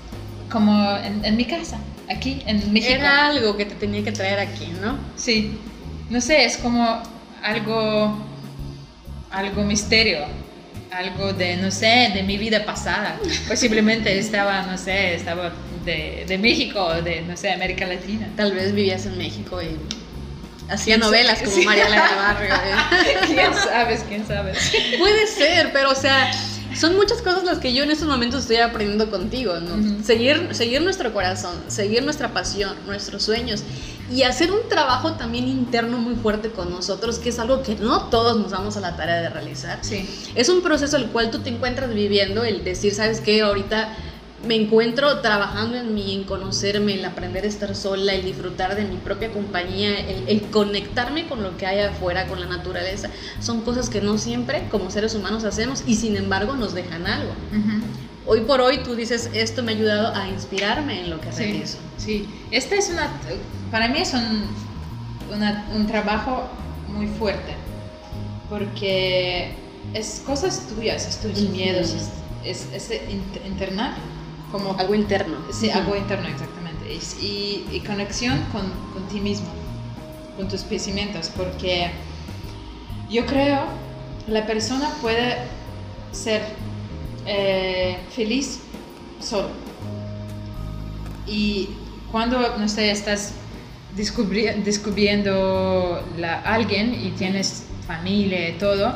como en, en mi casa, aquí, en México. Era algo que te tenía que traer aquí, ¿no? Sí, no sé, es como algo, algo misterio, algo de, no sé, de mi vida pasada. Posiblemente estaba, no sé, estaba de, de México de, no sé, América Latina. Tal vez vivías en México y hacía ¿Quién novelas como Sí. María la del barrio. ¿eh? ¿Quién sabe? ¿Quién sabe? Puede ser, pero o sea, son muchas cosas las que yo en estos momentos estoy aprendiendo contigo, ¿no? Seguir, seguir nuestro corazón, seguir nuestra pasión, nuestros sueños y hacer un trabajo también interno muy fuerte con nosotros, que es algo que no todos nos damos a la tarea de realizar. Sí. Es un proceso el cual tú te encuentras viviendo, el decir, ¿sabes qué? Ahorita me encuentro trabajando en mí, en conocerme, el aprender a estar sola, el disfrutar de mi propia compañía, el, el conectarme con lo que hay afuera, con la naturaleza. Son cosas que no siempre como seres humanos hacemos y sin embargo nos dejan algo. Ujú. Hoy por hoy tú dices, esto me ha ayudado a inspirarme en lo que Sí, realizo. sí. Este es una, para mí es un, una- un trabajo muy fuerte, porque es cosas tuyas, es tus miedos, es, es, es internar, como Algo interno. Sí, algo interno, exactamente. Y, y- y conexión con, con ti mismo, con tus pensamientos, porque yo creo la persona puede ser eh, feliz solo. Y cuando, no sé, estás descubri- descubriendo la, alguien y tienes familia y todo,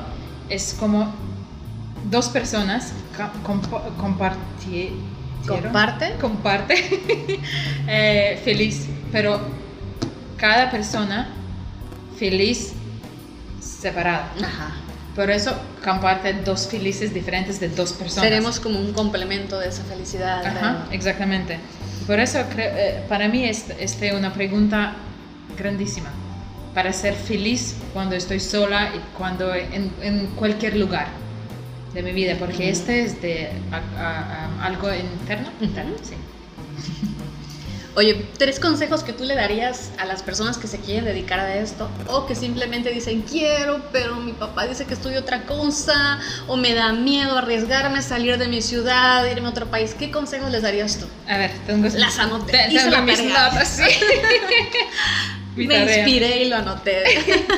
es como dos personas ca- compa- comparti- Comparte. comparte eh, feliz, pero cada persona feliz separada. Ajá. Por eso comparte dos felices diferentes de dos personas. Seremos como un complemento de esa felicidad. Ajá, exactamente. Por eso creo, eh, para mí es este una pregunta grandísima. Para ser feliz cuando estoy sola y cuando en, en cualquier lugar de mi vida, porque este es de a- a- a- algo interno. Interno, sí. Oye, tres consejos que tú le darías a las personas que se quieren dedicar a esto o que simplemente dicen quiero, pero mi papá dice que estudio otra cosa o me da miedo arriesgarme, salir de mi ciudad, irme a otro país. ¿Qué consejos les darías tú? A ver, tengo Las anoté. te- Hice la mis notas, sí. Mi Me tarea. inspiré y lo anoté.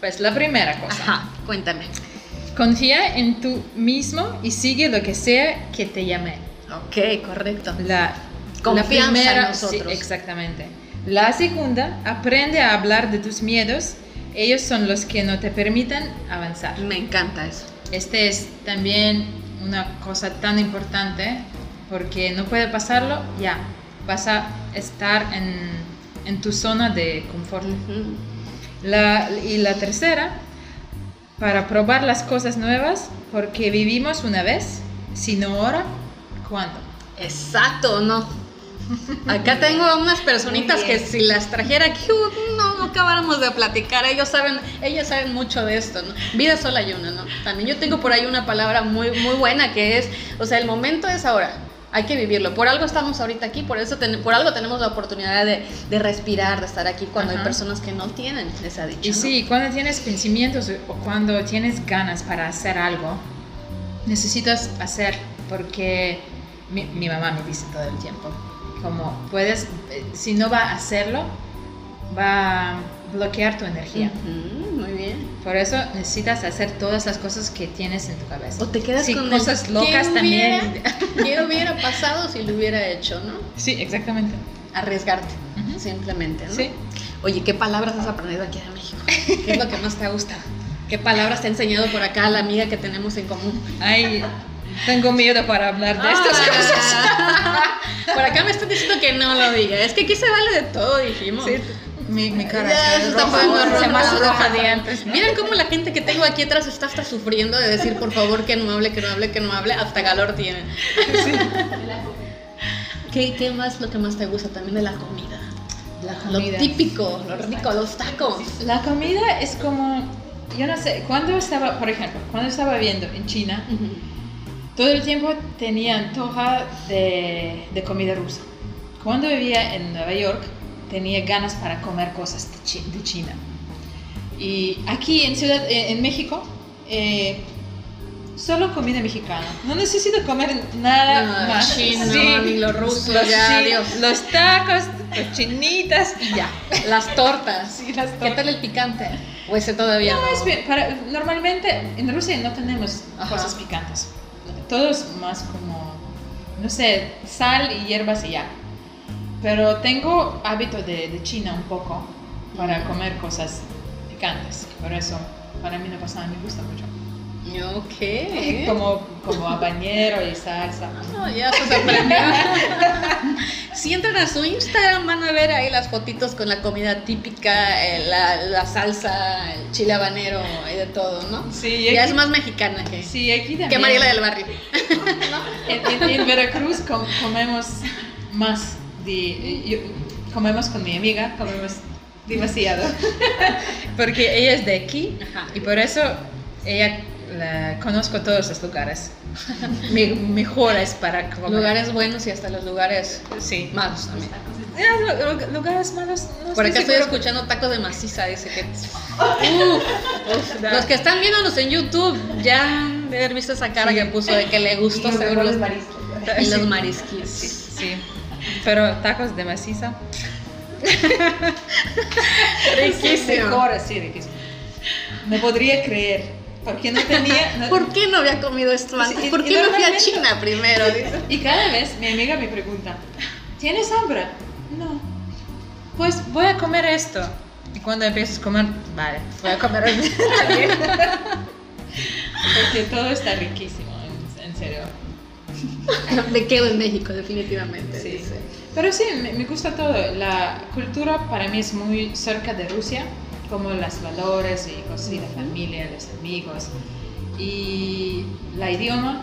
Pues la primera cosa. Ajá, cuéntame. Confía en tú mismo y sigue lo que sea que te llame. Ok, correcto. La, Confianza la primera, en nosotros. sí, exactamente. La segunda, aprende a hablar de tus miedos. Ellos son los que no te permiten avanzar. Me encanta eso. Este es también una cosa tan importante porque no puede pasarlo, ya, vas a estar en, en tu zona de confort. Ujú. La- y la tercera, para probar las cosas nuevas, porque vivimos una vez, si no ahora, ¿cuándo? Exacto, ¿no? Acá tengo unas personitas que si las trajera aquí, uh, no, no acabáramos de platicar. Ellos saben, ellos saben mucho de esto, ¿no? Vida sola hay una, ¿no? También yo tengo por ahí una palabra muy, muy buena que es, o sea, el momento es ahora. Hay que vivirlo. Por algo estamos ahorita aquí, por eso ten- por algo tenemos la oportunidad de, de respirar, de estar aquí cuando hay personas que no tienen esa dicha. Y ¿no? sí, cuando tienes pensamientos o cuando tienes ganas para hacer algo, necesitas hacer, porque mi, mi mamá me dice todo el tiempo, como puedes, eh, si no va a hacerlo, va a bloquear tu energía. Ujú, muy bien. Por eso necesitas hacer todas las cosas que tienes en tu cabeza. O te quedas Sí, con el, cosas ¿qué locas hubiera- también. ¿Qué hubiera pasado si lo hubiera hecho, no? Sí, exactamente. Arriesgarte, Ujú. simplemente, ¿no? Sí. Oye, ¿qué palabras has aprendido aquí en México? ¿Qué es lo que más te ha gustado? ¿Qué palabras te ha enseñado por acá la amiga que tenemos en común? Ay, tengo miedo para hablar de estas cosas. Ah, Por acá me están diciendo que no lo diga. Es que aquí se vale de todo, dijimos. Sí, mi, mi cara Ya, roja roja, se más roja. de antes. ¿no? Miren cómo la gente que tengo aquí atrás está hasta sufriendo de decir, por favor, que no hable, que no hable, que no hable. Hasta calor tiene. ¿Qué, ¿Qué más lo que más te gusta también de la comida? La Lo comida. típico, lo rico, los tacos. La comida es como, yo no sé, cuando estaba, por ejemplo, cuando estaba viviendo en China, todo el tiempo tenía antoja de, de comida rusa. Cuando vivía en Nueva York, tenía ganas para comer cosas de, Chi- de China. Y aquí en Ciudad, eh, en México, eh, solo comida mexicana. No necesito comer nada No, más. chino, ni lo ruso, los, ya, Dios. los tacos, los chinitas y ya. Las tortas. Sí, las ¿Qué tal el picante? ¿O ese todavía No, es bien. Para, normalmente en Rusia no tenemos Ajá. cosas picantes. Todo es más como, no sé, sal y hierbas y ya. Pero tengo hábito de, de China un poco para comer cosas picantes. Por eso, para mí no pasa nada, me gusta mucho. Ok. Como, como habanero y salsa. No, ya se aprendió. si entran a su Instagram van a ver ahí las fotitos con la comida típica, eh, la, la salsa, el chile habanero y de todo, ¿no? Sí, Ya aquí- es más mexicana que, Sí, aquí también. que Mariela del Barrio. En, en- en Veracruz com- comemos más de, yo- comemos con mi amiga, comemos demasiado. Porque ella es de aquí Ajá. y por eso ella la- conozco todos los lugares. Mi, mejor es para comer. Lugares buenos y hasta los lugares Sí. malos también. Ah, lu- lu- lugares malos. No Por acá estoy escuchando tacos de maciza, dice que. Da. los que están viéndonos en YouTube ya han de haber visto esa cara que puso de que le gustó seguro los mariscos. Y los. Sí, sí. Pero tacos de maciza. Riquísimo. Mejor así, riquísimo. No podría creer. Porque no tenía. no- ¿Por qué no había comido esto antes? Sí, ¿Por qué no fui a China primero? Y cada vez mi amiga me pregunta, ¿tienes hambre? No. Pues voy a comer esto. Y cuando empiezas a comer, vale, voy a comer esto. Porque todo está riquísimo, en, en serio. Me quedo en México, definitivamente. Sí. dice. Pero sí, me, me gusta todo. La cultura para mí es muy cerca de Rusia, como los valores y cosas así, la familia, los amigos. Y la idioma,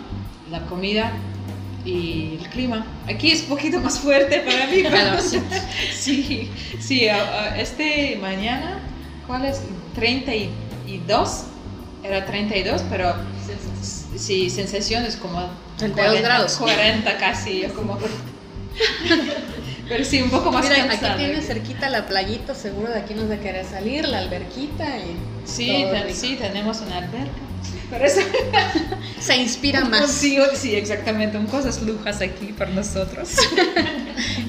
la comida y el clima. Aquí es un poquito más fuerte para mí. pero- sí, sí, a- este mañana, ¿cuál es? 32. Era 32, pero sí, sensación es como 32 grados. 40 casi, yo como... Pero sí, un poco más Mira, aquí cansada. tiene cerquita la playita, seguro de aquí nos de querer salir, la alberquita y Sí, todo sí, tenemos una alberca. Eso Se inspira más. Sí, sí, exactamente, un cosas lujas aquí para nosotros.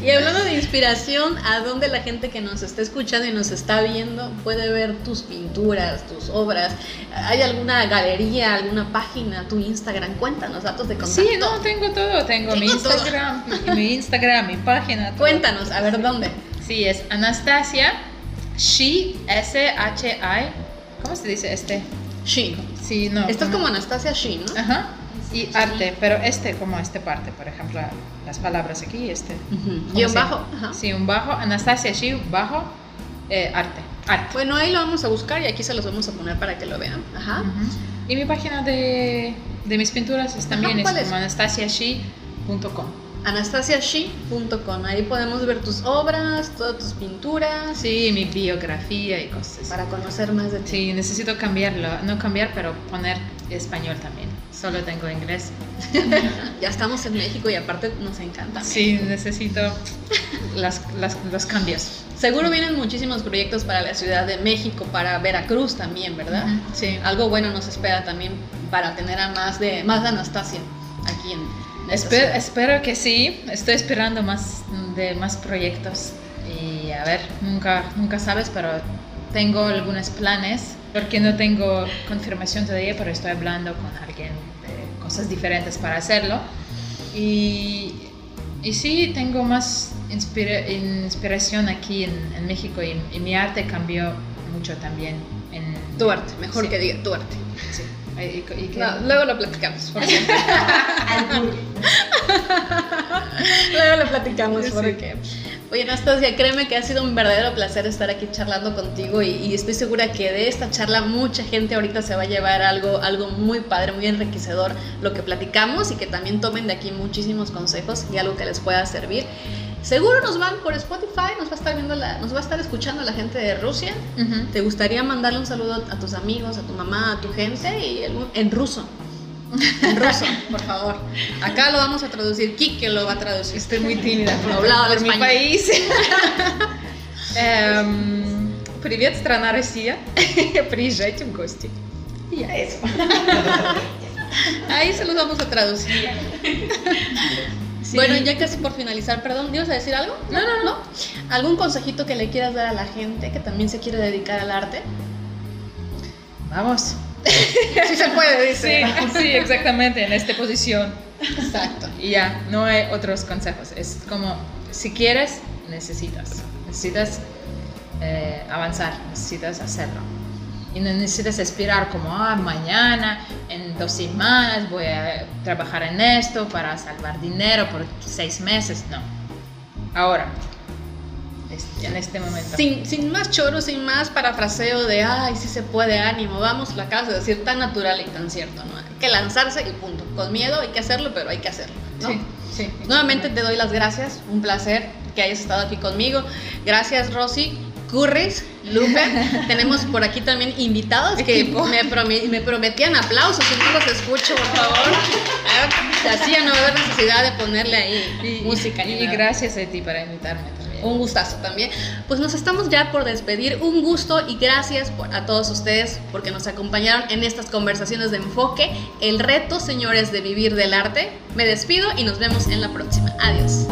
Y hablando de inspiración, ¿a dónde la gente que nos está escuchando y nos está viendo puede ver tus pinturas, tus obras? ¿Hay alguna galería, alguna página, tu Instagram? Cuéntanos, datos de contacto. Sí, no, tengo todo, tengo, mi todo. Instagram, mi Instagram, mi página. todo. Cuéntanos, a ver dónde. Sí, es Anastasia Shi S-H-I. ¿Cómo se dice este? Shin. Sí, no. Esto es como Anastasia Shin, ¿no? Ajá. Y arte, pero este como este parte, por ejemplo, las palabras aquí, este. Ujú. ¿Cómo Guión se- bajo. Ajá. Sí, un bajo, Anastasia Shi, bajo, eh, arte. Arte. Bueno, ahí lo vamos a buscar y aquí se los vamos a poner para que lo vean. Ajá. Y mi página de, de mis pinturas es también es ¿cuál es? como anastasiashi.com. anastasiashi.com. Ahí podemos ver tus obras, todas tus pinturas, Sí, mi biografía y cosas. para conocer más de ti. Sí, necesito cambiarlo, no cambiar, pero poner español también. Solo tengo inglés. Ya estamos en México y aparte nos encanta. Sí, necesito las, las- los cambios. Seguro vienen muchísimos proyectos para la Ciudad de México, para Veracruz también, ¿verdad? Ujú, Sí. Algo bueno nos espera también para tener a más de más de Anastasia aquí en espero que sí. Estoy esperando más de más proyectos. Y a ver, nunca, nunca sabes, pero tengo algunos planes. Porque no tengo confirmación todavía, pero estoy hablando con alguien de cosas diferentes para hacerlo. Y, y sí, tengo más inspira- inspiración aquí en, en México y, y mi arte cambió mucho también. En, Tu arte, mejor Sí. que diga tu arte. Sí. Y- y- No, luego lo platicamos. luego lo platicamos Sí. porque... Oye, Anastasia, créeme que ha sido un verdadero placer estar aquí charlando contigo y, y estoy segura que de esta charla mucha gente ahorita se va a llevar algo, algo muy padre, muy enriquecedor, lo que platicamos y que también tomen de aquí muchísimos consejos y algo que les pueda servir. Seguro nos van por Spotify, nos va a estar viendo la, nos va a estar escuchando la gente de Rusia. Ujú. ¿Te gustaría mandarle un saludo a tus amigos, a tu mamá, a tu gente y el- en ruso? En ruso, por favor. Acá lo vamos a traducir, Kike lo va a traducir. Estoy muy tímida por, Doblado al por mi español. país. Эм, Привет, страна Россия. Приезжайте в гости. Y ya eso. Ahí se los vamos a traducir. Sí. Bueno, ya casi por finalizar, perdón, ¿ibas a decir algo? No, no, no. ¿Algún consejito que le quieras dar a la gente que también se quiere dedicar al arte? Vamos. Sí se puede, Sí, dice. sí, exactamente, en esta posición. Exacto. Y ya, no hay otros consejos. Es como, si quieres, necesitas. Necesitas eh, avanzar, necesitas hacerlo. Y no necesitas esperar como, ah, mañana, en dos semanas voy a trabajar en esto para salvar dinero por seis meses. No. Ahora. Es- En este momento. Sin, sin más choro, sin más parafraseo de, ay, sí se puede, ánimo, vamos, la acabas de decir tan natural y tan cierto, ¿no? Hay que lanzarse y punto. Con miedo hay que hacerlo, pero hay que hacerlo, ¿no? Sí, sí. Nuevamente te doy las gracias, un placer que hayas estado aquí conmigo. Gracias, Rosy. Curris, Lupe, tenemos por aquí también invitados que me, me prometían aplausos y no los escucho, por favor. Así ya no va a haber necesidad de ponerle ahí Y, música y nada. gracias a ti para invitarme también. Un gustazo también. Pues nos estamos ya por despedir. Un gusto y gracias por- a todos ustedes porque nos acompañaron en estas conversaciones de enfoque. El reto, señores, de vivir del arte. Me despido y nos vemos en la próxima. Adiós.